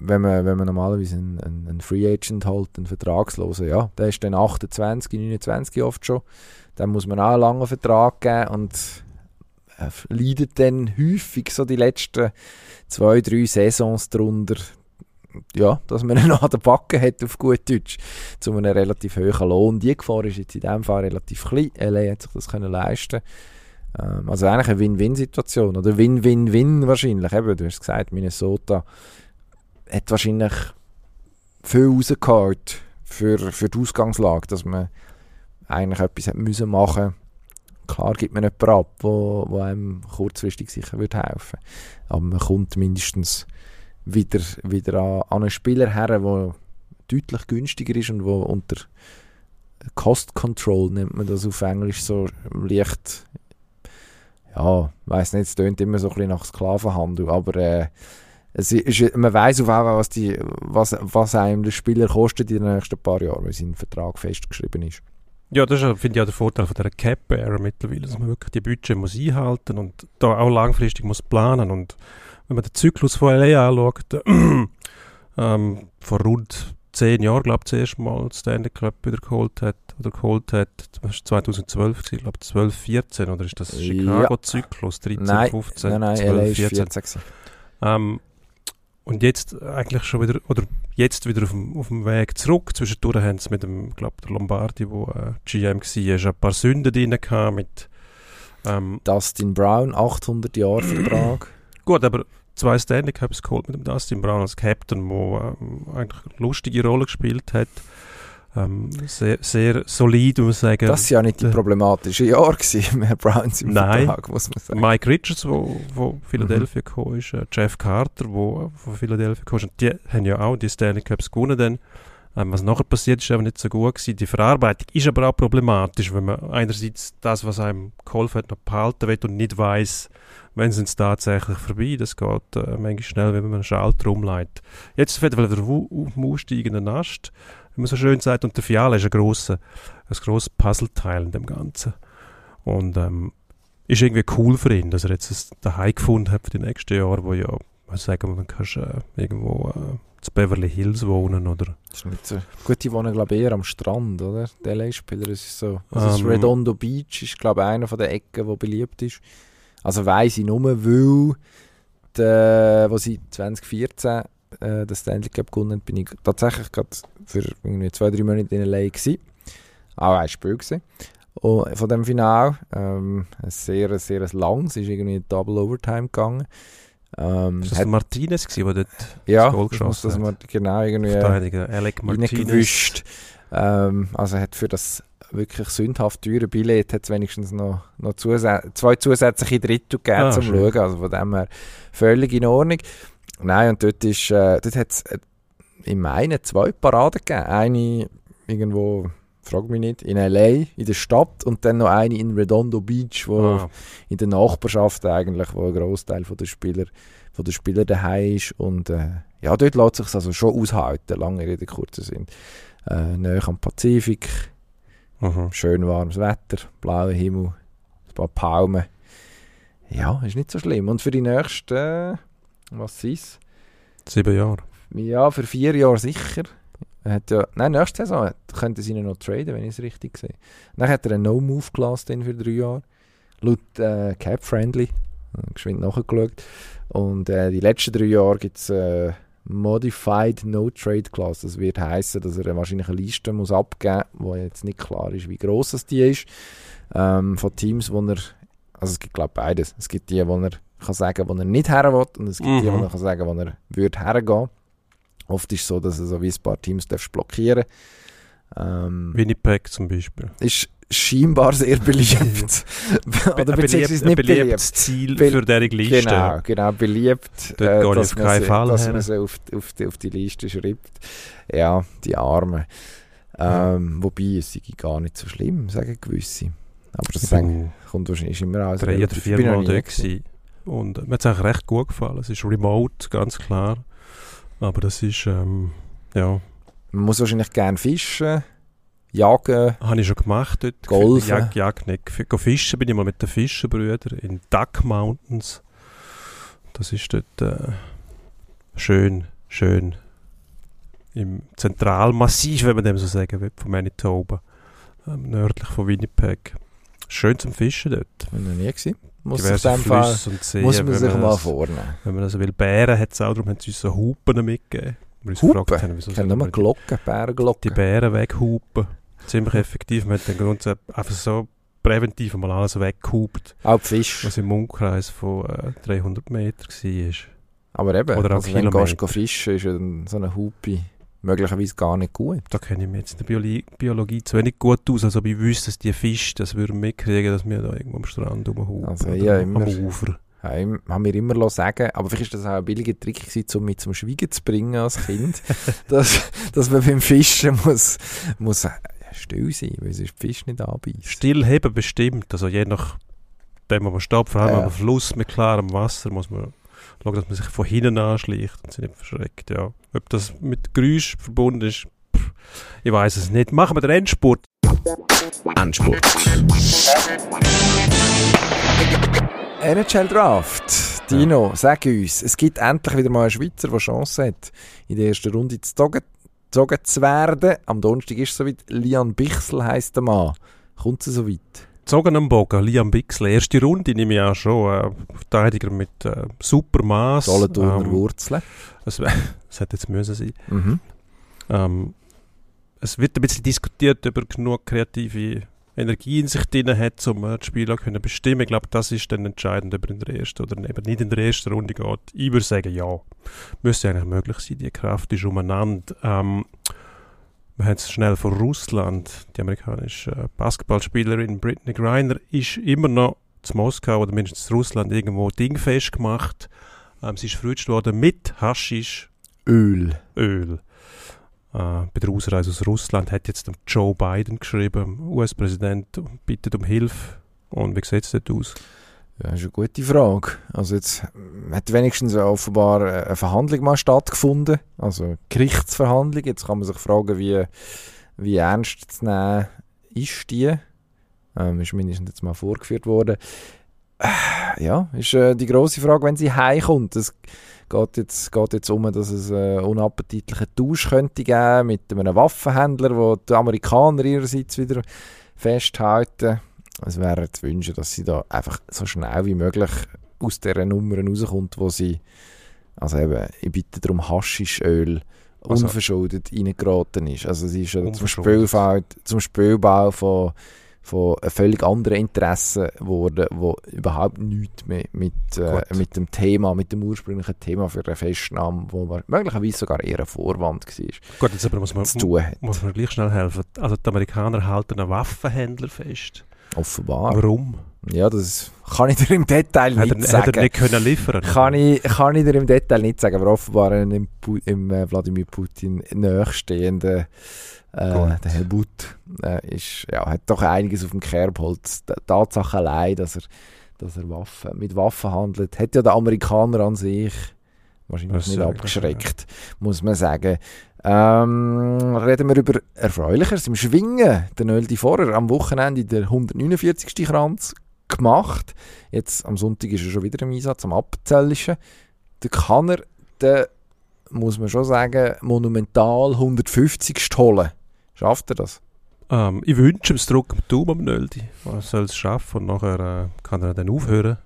wenn man, wenn man normalerweise einen, einen, Free Agent holt, einen Vertragslosen, ja, der ist dann 28, 29 oft schon, dann muss man auch einen langen Vertrag geben und leidet dann häufig so die letzten zwei, drei Saisons darunter, ja, dass man ihn an der Backe hat, auf gut Deutsch, zu einem relativ hohen Lohn. Die Gefahr ist jetzt in diesem Fall relativ klein. LA hat sich das können leisten ähm, Also eigentlich eine Win-Win-Situation oder? Win-Win-Win wahrscheinlich. Eben, du hast gesagt, Minnesota hat wahrscheinlich viel rausgeholt für, für die Ausgangslage, dass man eigentlich etwas hat müssen machen Klar gibt man jemanden ab, wo, wo einem kurzfristig sicher wird helfen. Aber man kommt mindestens wieder, wieder an, an einen Spieler her, der deutlich günstiger ist und wo unter Cost Control nennt man das auf Englisch so leicht ja, weiß nicht, es tönt immer so ein bisschen nach Sklavenhandel, aber äh, es ist, man weiß auf einmal, was, was, was einem der Spieler kostet in den nächsten paar Jahren, weil sein Vertrag festgeschrieben ist. Ja, das finde ich auch der Vorteil von dieser Cap-Era mittlerweile, dass man wirklich die Budget muss einhalten und da auch langfristig muss planen und wenn man den Zyklus von LA anschaut, ähm, vor rund zehn Jahren, glaube ich, das erste Mal Stanley Cup wieder geholt hat, oder geholt hat, das war 2012, ich glaube 12, 14, oder ist das Chicago-Zyklus, 13, nein, 15, nein, nein, 12, LA 14? 14 ähm, und jetzt eigentlich schon wieder, oder jetzt wieder auf dem, auf dem Weg zurück. Zwischendurch haben sie mit dem, glaube der Lombardi, wo äh, GM war, ein paar Sünden drin gehabt mit ähm, Dustin Brown, 800 Jahre Vertrag. Gut, aber zwei Stanley Cups geholt mit dem Dustin Brown als Captain, der ähm, eigentlich eine lustige Rolle gespielt hat. Ähm, sehr, sehr solid, muss man sagen. Das war ja nicht die problematische Jahr gewesen, mehr Browns im Nein. Vertrag, muss man sagen. Mike Richards, wo, wo Philadelphia mhm. gekommen ist, äh, Jeff Carter, wo von Philadelphia gekommen ist, und die haben ja auch die Stanley Cups gewonnen dann. Ähm, was nachher passiert ist, aber nicht so gut gewesen. Die Verarbeitung ist aber auch problematisch, wenn man einerseits das, was einem geholfen hat, noch behalten will und nicht weiß, wenn es tatsächlich vorbei. Das geht äh, manchmal schnell, wenn man einen Schalter umleitet. Jetzt auf jeden Fall wieder auf dem aufsteigenden Ast wie man so schön sagt. Und der Fiala ist ein grosser, ein grosses Puzzleteil in dem Ganzen. Und ähm, ist irgendwie cool für ihn, dass er jetzt ein daheim gefunden hat für die nächsten Jahre, wo ja, was sagen wir, kannst äh, irgendwo äh, zu Beverly Hills wohnen, oder? Das ist nicht so. Gut, die wohnen glaube ich eher am Strand, oder? Der LA-Spieler ist so. Also um, das ähm. Redondo Beach ist glaube ich einer von den Ecken, wo beliebt ist. Also weiss ich nur, weil der, wo sie 2014 äh, das Stanley Cup gewonnen bin ich tatsächlich gerade für irgendwie zwei, drei Monate in LA gewesen. Auch ein Spiel gewesen. Und von dem Final, ähm, ein sehr, sehr langes, ist irgendwie in Double Overtime gegangen. Ähm, ist das hat, Martinez gewesen, der dort ja, das Goal geschossen das hat? genau irgendwie Verteidiger Alec Martinez. Ähm, also hat für das wirklich sündhaft teure Billett hat es wenigstens noch, noch zusä zwei zusätzliche Drittel gegeben ah, zum schön. Schauen. Also von dem her völlig in Ordnung. Nein, und dort, ist, äh, dort hat es äh, in meinen zwei Paraden gegeben. Eine irgendwo, frag mich nicht, in L.A., in der Stadt und dann noch eine in Redondo Beach, wo ah. in der Nachbarschaft eigentlich, wo ein Großteil der Spieler von den Spielern daheim ist und äh, ja, dort lässt sich also schon aushalten, lange Rede, kurzer sind. Äh, näher am Pazifik, mhm. schön warmes Wetter, blauer Himmel, ein paar Palmen. Ja, ist nicht so schlimm. Und für die nächsten äh, was ist Sieben Jahre. Ja, für vier Jahre sicher. Er hat ja, nein, nächste Saison könnte sie ihn noch traden, wenn ich es richtig sehe. Dann hat er einen No-Move gelassen für drei Jahre. Laut äh, Cap Friendly. Geschwind nachgeschaut. Und äh, die letzten drei Jahre gibt es äh, Modified No-Trade Class. Das wird heißen, dass er wahrscheinlich eine Liste muss abgeben muss, wo jetzt nicht klar ist, wie groß es die ist. Ähm, von Teams, wo er. Also es gibt, glaube ich, beides. Es gibt die, wo er kann sagen, wo er nicht her will und es gibt mhm. die, wo er kann sagen, wo er würde hergehen. Oft ist es so, dass er so wie ein paar Teams blockieren ähm, Winnipeg zum Beispiel. Ist scheinbar sehr beliebt. Oder beziehungsweise nicht beliebt. Ziel Be für diese Liste. Genau, genau, beliebt. Dort äh, dass, man sie, dass man sie auf, auf, die, auf die Liste schreibt. Ja, die Armen. Ähm, ja. Wobei, es sei gar nicht so schlimm, sagen gewisse. Aber das sagen, kommt wahrscheinlich immer aus. Drei oder vier Mal dort gewesen. Und mir hat es eigentlich recht gut gefallen. Es ist remote, ganz klar. Aber das ist, ähm, ja. Man muss wahrscheinlich gerne fischen, jagen. Habe ich schon gemacht dort. Golfen. Jag, jag nicht. Fischen bin ich mal mit den Fischenbrüdern in Duck Mountains. Das ist dort äh, schön, schön im Zentralmassiv, wenn man dem so sagen will, von Manitoba. Ähm, nördlich von Winnipeg. Schön zum Fischen dort. Ich noch nie gesehen muss, Diverse Flüsse und Seen, muss man sich mal vornehmen. Wenn man also will, Bären hat es auch, darum haben sie uns so Hupen mitgegeben. Wir uns Hupen? gefragt haben, wieso ich nur Glocken, Bärenglocken. Die Bären weghupen. Ziemlich effektiv. Man hat den Grund einfach so präventiv mal alles weggehupt. Auch Fisch. Was im Umkreis von äh, 300 Meter war. Aber eben, Oder also wenn du gehst fischen, ist so eine Hupe möglicherweise gar nicht gut. Da kenne ich mich jetzt in der Biologie, Biologie zu wenig gut aus, also ich wüsste, dass die Fische das würden mitkriegen, dass wir da irgendwo am Strand rumhupen also, ja, immer, am Ufer. Ja, haben wir immer sagen, aber vielleicht ist das auch ein billiger Trick gewesen, um mich zum Schweigen zu bringen als Kind, dass, dass man beim Fischen muss, muss still sein, weil sonst Fisch nicht anbeißt. Stillheben bestimmt, also je nach dem, wo man steht, vor allem ja. am Fluss mit klarem Wasser, muss man schauen, dass man sich von hinten anschleicht und sich nicht verschreckt. Ja. Ob das mit Geräusch verbunden ist, pff, ich weiß es nicht. Machen wir den Endspurt. Endspurt. NHL Draft. Dino, ja. sag uns, es gibt endlich wieder mal einen Schweizer, der Chance hat, in der ersten Runde gezogen, gezogen zu werden. Am Donnerstag ist es soweit. Lian Bichsel heisst der Mann. Kommt es so weit? gezogen am Bogen, Liam Bixley. Erste Runde nehme ich auch schon. Äh, Verteidiger mit äh, Supermaß. Solothurner ähm, Wurzeln. Es, es hätte jetzt müssen sein. Mhm. Ähm, es wird ein bisschen diskutiert, ob er genug kreative Energie in sich drin hat, um das Spiel auch können bestimmen. Ich glaube, das ist dann entscheidend, ob er in der ersten oder eben nicht in der ersten Runde geht. Ich würde sagen, ja. Müsste eigentlich möglich sein, die Kraft ist umeinander. Ähm, wir haben es schnell von Russland. Die amerikanische äh, Basketballspielerin Britney Griner ist immer noch zu Moskau oder mindestens in Russland irgendwo dingfest gemacht. Ähm, sie ist verrutscht worden mit Haschisch. Öl. Öl. Äh, bei der Ausreise aus Russland hat jetzt Joe Biden geschrieben, US-Präsident, bittet um Hilfe. Und wie sieht es dort aus? Das ist eine gute Frage. Also jetzt hat wenigstens offenbar eine Verhandlung mal stattgefunden, also eine Gerichtsverhandlung. Jetzt kann man sich fragen, wie, wie ernst zu nehmen ist die. Ähm, ist mindestens jetzt mal vorgeführt worden. Äh, ja, ist äh, die große Frage, wenn sie heimkommt. Geht jetzt, geht jetzt um, dass es einen unappetitlichen Tausch könnte geben mit einem Waffenhändler, wo die Amerikaner ihrerseits wieder festhalten. Es wäre zu wünschen, dass sie da einfach so schnell wie möglich aus dieser Nummer rauskommt, wo sie, also eben, ich bitte darum, Haschischöl also, unverschuldet reingeraten ist. Also sie ist ja zum, Spielfeld, zum Spielbau von, von völlig anderen Interessen geworden, die überhaupt nichts mehr mit, äh, mit dem Thema, mit dem ursprünglichen Thema für eine Festnahme, wo möglicherweise sogar eher ein Vorwand war, Gut, jetzt aber muss man, zu tun hat. muss man gleich schnell helfen. Also die Amerikaner halten einen Waffenhändler fest. Offenbar. Warum? Ja, das kann ich dir im Detail nicht er, sagen. Hat er nicht können liefern kann ich, kann ich dir im Detail nicht sagen, aber offenbar im, im äh, Wladimir Putin nächstehende äh, der Herr Butt äh, ist, ja, hat doch einiges auf dem Kerbholz. Die Tatsache allein, dass er, dass er Waffen, mit Waffen handelt, hat ja der Amerikaner an sich wahrscheinlich das nicht abgeschreckt, ja. muss man sagen. Ähm, reden wir über Erfreulicheres im Schwingen. Der Nöldi vorher am Wochenende der 149. Kranz gemacht. Jetzt am Sonntag ist er schon wieder im Einsatz, am Abzellischen. Der Kanner, der muss man schon sagen, monumental 150 holen. Schafft er das? Ähm, ich wünsche ihm es Druck am Daumen Nöldi. Er soll es schaffen und nachher äh, kann er dann aufhören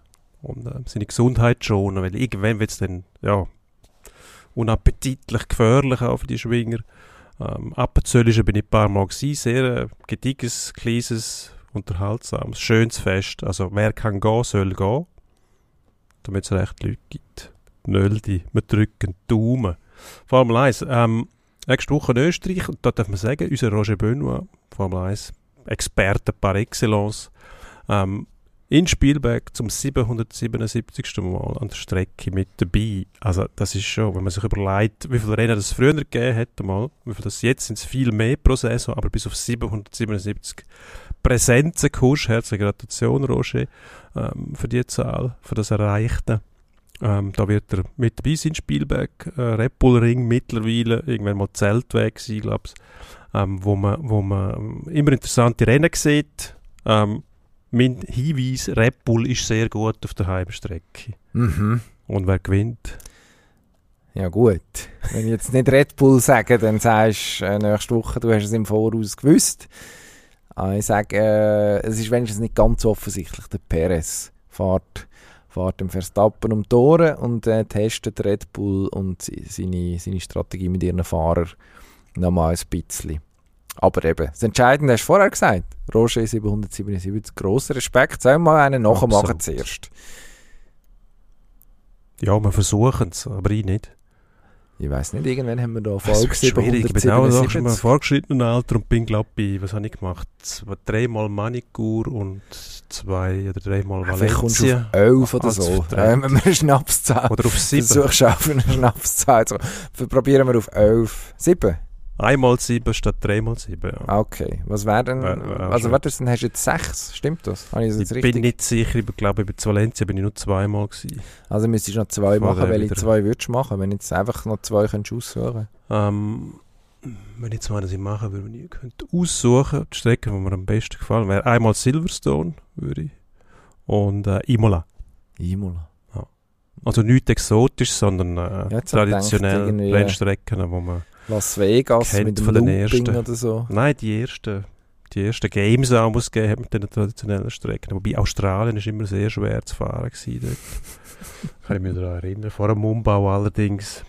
und äh, seine Gesundheit schonen, weil irgendwann wird es dann, ja, unappetitlich gefährlich auch für die Schwinger. Ähm, Appenzöllische bin ich ein paar Mal gewesen, sehr äh, gediegenes, kleines, unterhaltsames, schönes Fest. Also wer kann gehen, soll gehen, damit es recht Leute gibt. Nöldi, wir drücken Daumen. Formel 1, ähm, nächste Woche in Österreich, und da darf man sagen, unser Roger Benoit, Formel 1, Experte par excellence, ähm, in Spielberg zum 777. Mal an der Strecke mit dabei. Also das ist schon, wenn man sich überlegt, wie viele Rennen es früher gegeben hätte mal, wie viel das jetzt sind es viel mehr pro Saison, aber bis auf 777 Präsenzen kommst. Herzliche Gratulation, Roger, ähm, für die Zahl, für das Erreichte. Ähm, da wird er mit dabei sein, Spielberg, äh, Red Bull Ring mittlerweile, irgendwann mal Zeltweg sein, glaube ich, ähm, wo man, wo man immer interessante Rennen sieht. Ähm, mein Hinweis, Red Bull ist sehr gut auf der Heimstrecke. Mhm. Und wer gewinnt? Ja gut, wenn ich jetzt nicht Red Bull sage, dann sagst du äh, nächste Woche, du hast es im Voraus gewusst. Aber ich sage, äh, es ist wenigstens nicht ganz offensichtlich, der Perez fährt, fährt dem Verstappen um Tore und äh, testet Red Bull und seine, seine Strategie mit ihren Fahrern nochmal ein bisschen. Aber eben, das Entscheidende hast du vorher gesagt. Roger 777, grosser Respekt. Sollen wir mal einen nachmachen zuerst? Ja, wir versuchen es, aber ich nicht. Ich weiß nicht, irgendwann haben wir da Folge 777. Ich bin auch schon mal fortgeschrittenen Alter und bin, glaube ich, was habe ich gemacht? Zwei, dreimal Manicure und zwei oder dreimal Valencia. Vielleicht kommst du auf elf oder so. Ähm, wir eine Schnapszahl. Oder auf sieben. Versuchst du auf eine Schnapszahl. Also, probieren wir auf elf. Sieben? Einmal sieben statt dreimal sieben. Ja. Okay. Was wäre denn. Wär, wär also, warte, dann hast du jetzt sechs. Stimmt das? Habe ich, das ich richtig? bin nicht sicher. Ich glaube, bei Valencia bin ich nur zweimal. Gewesen. Also, müsstest du noch zwei machen. Welche zwei würdest du machen, wenn du jetzt einfach noch zwei könntest aussuchen ähm, Wenn ich zwei ich machen würde, wenn ich könnte aussuchen, die Strecke, die mir am besten gefallen wäre einmal Silverstone, würde ich. Und äh, Imola. Imola. Also nichts exotisch, sondern äh, ja, traditionell Rennstrecken, wo man Las Vegas Kennt mit dem von den Looping ersten. oder so? Nein, die ersten. die ersten Games muss geben hat mit den traditionellen Strecken. Wobei Australien ist immer sehr schwer zu fahren gewesen. Kann ich mich daran erinnern. Vor dem Umbau allerdings,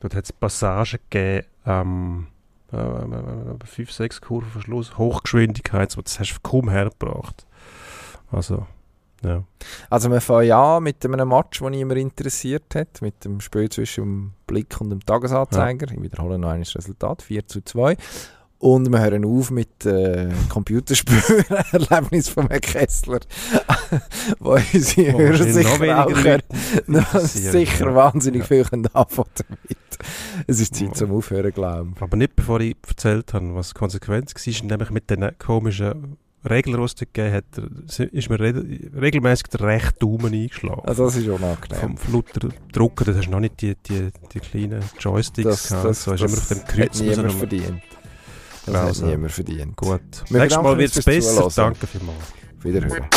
dort hat es Passagen gegeben, ähm, äh, 5, 6 Kurven vor Schluss, Hochgeschwindigkeit, das hast du kaum hergebracht. Also, ja. Also wir fangen ja mit einem Match, der niemand interessiert hat, mit dem Spiel zwischen dem Blick und dem Tagesanzeiger. Ja. Ich wiederhole noch das Resultat, 4 zu 2. Und wir hören auf mit äh, Computerspielen-Erlebnis von Herrn Kessler, wo unsere oh, Hörer sicher auch können, sicher ja. wahnsinnig ja. viel anfangen damit. Es ist Zeit oh. zum Aufhören, glaube ich. Aber nicht bevor ich erzählt habe, was die Konsequenz war, nämlich mit den komischen Es gegeben hat, ist mir re regelmäßig der rechte Daumen eingeschlagen. Also das ist unangenehm. Vom Flutter Drucken, das hast du noch nicht die, die, die kleinen Joysticks das, gehabt. Das, so das, immer auf dem Kreuz. Hat niemand verdient. Das also, hat niemand verdient. Gut. Wir Nächstes Mal wird es besser. Zuhören. Danke vielmals. Wiederhören.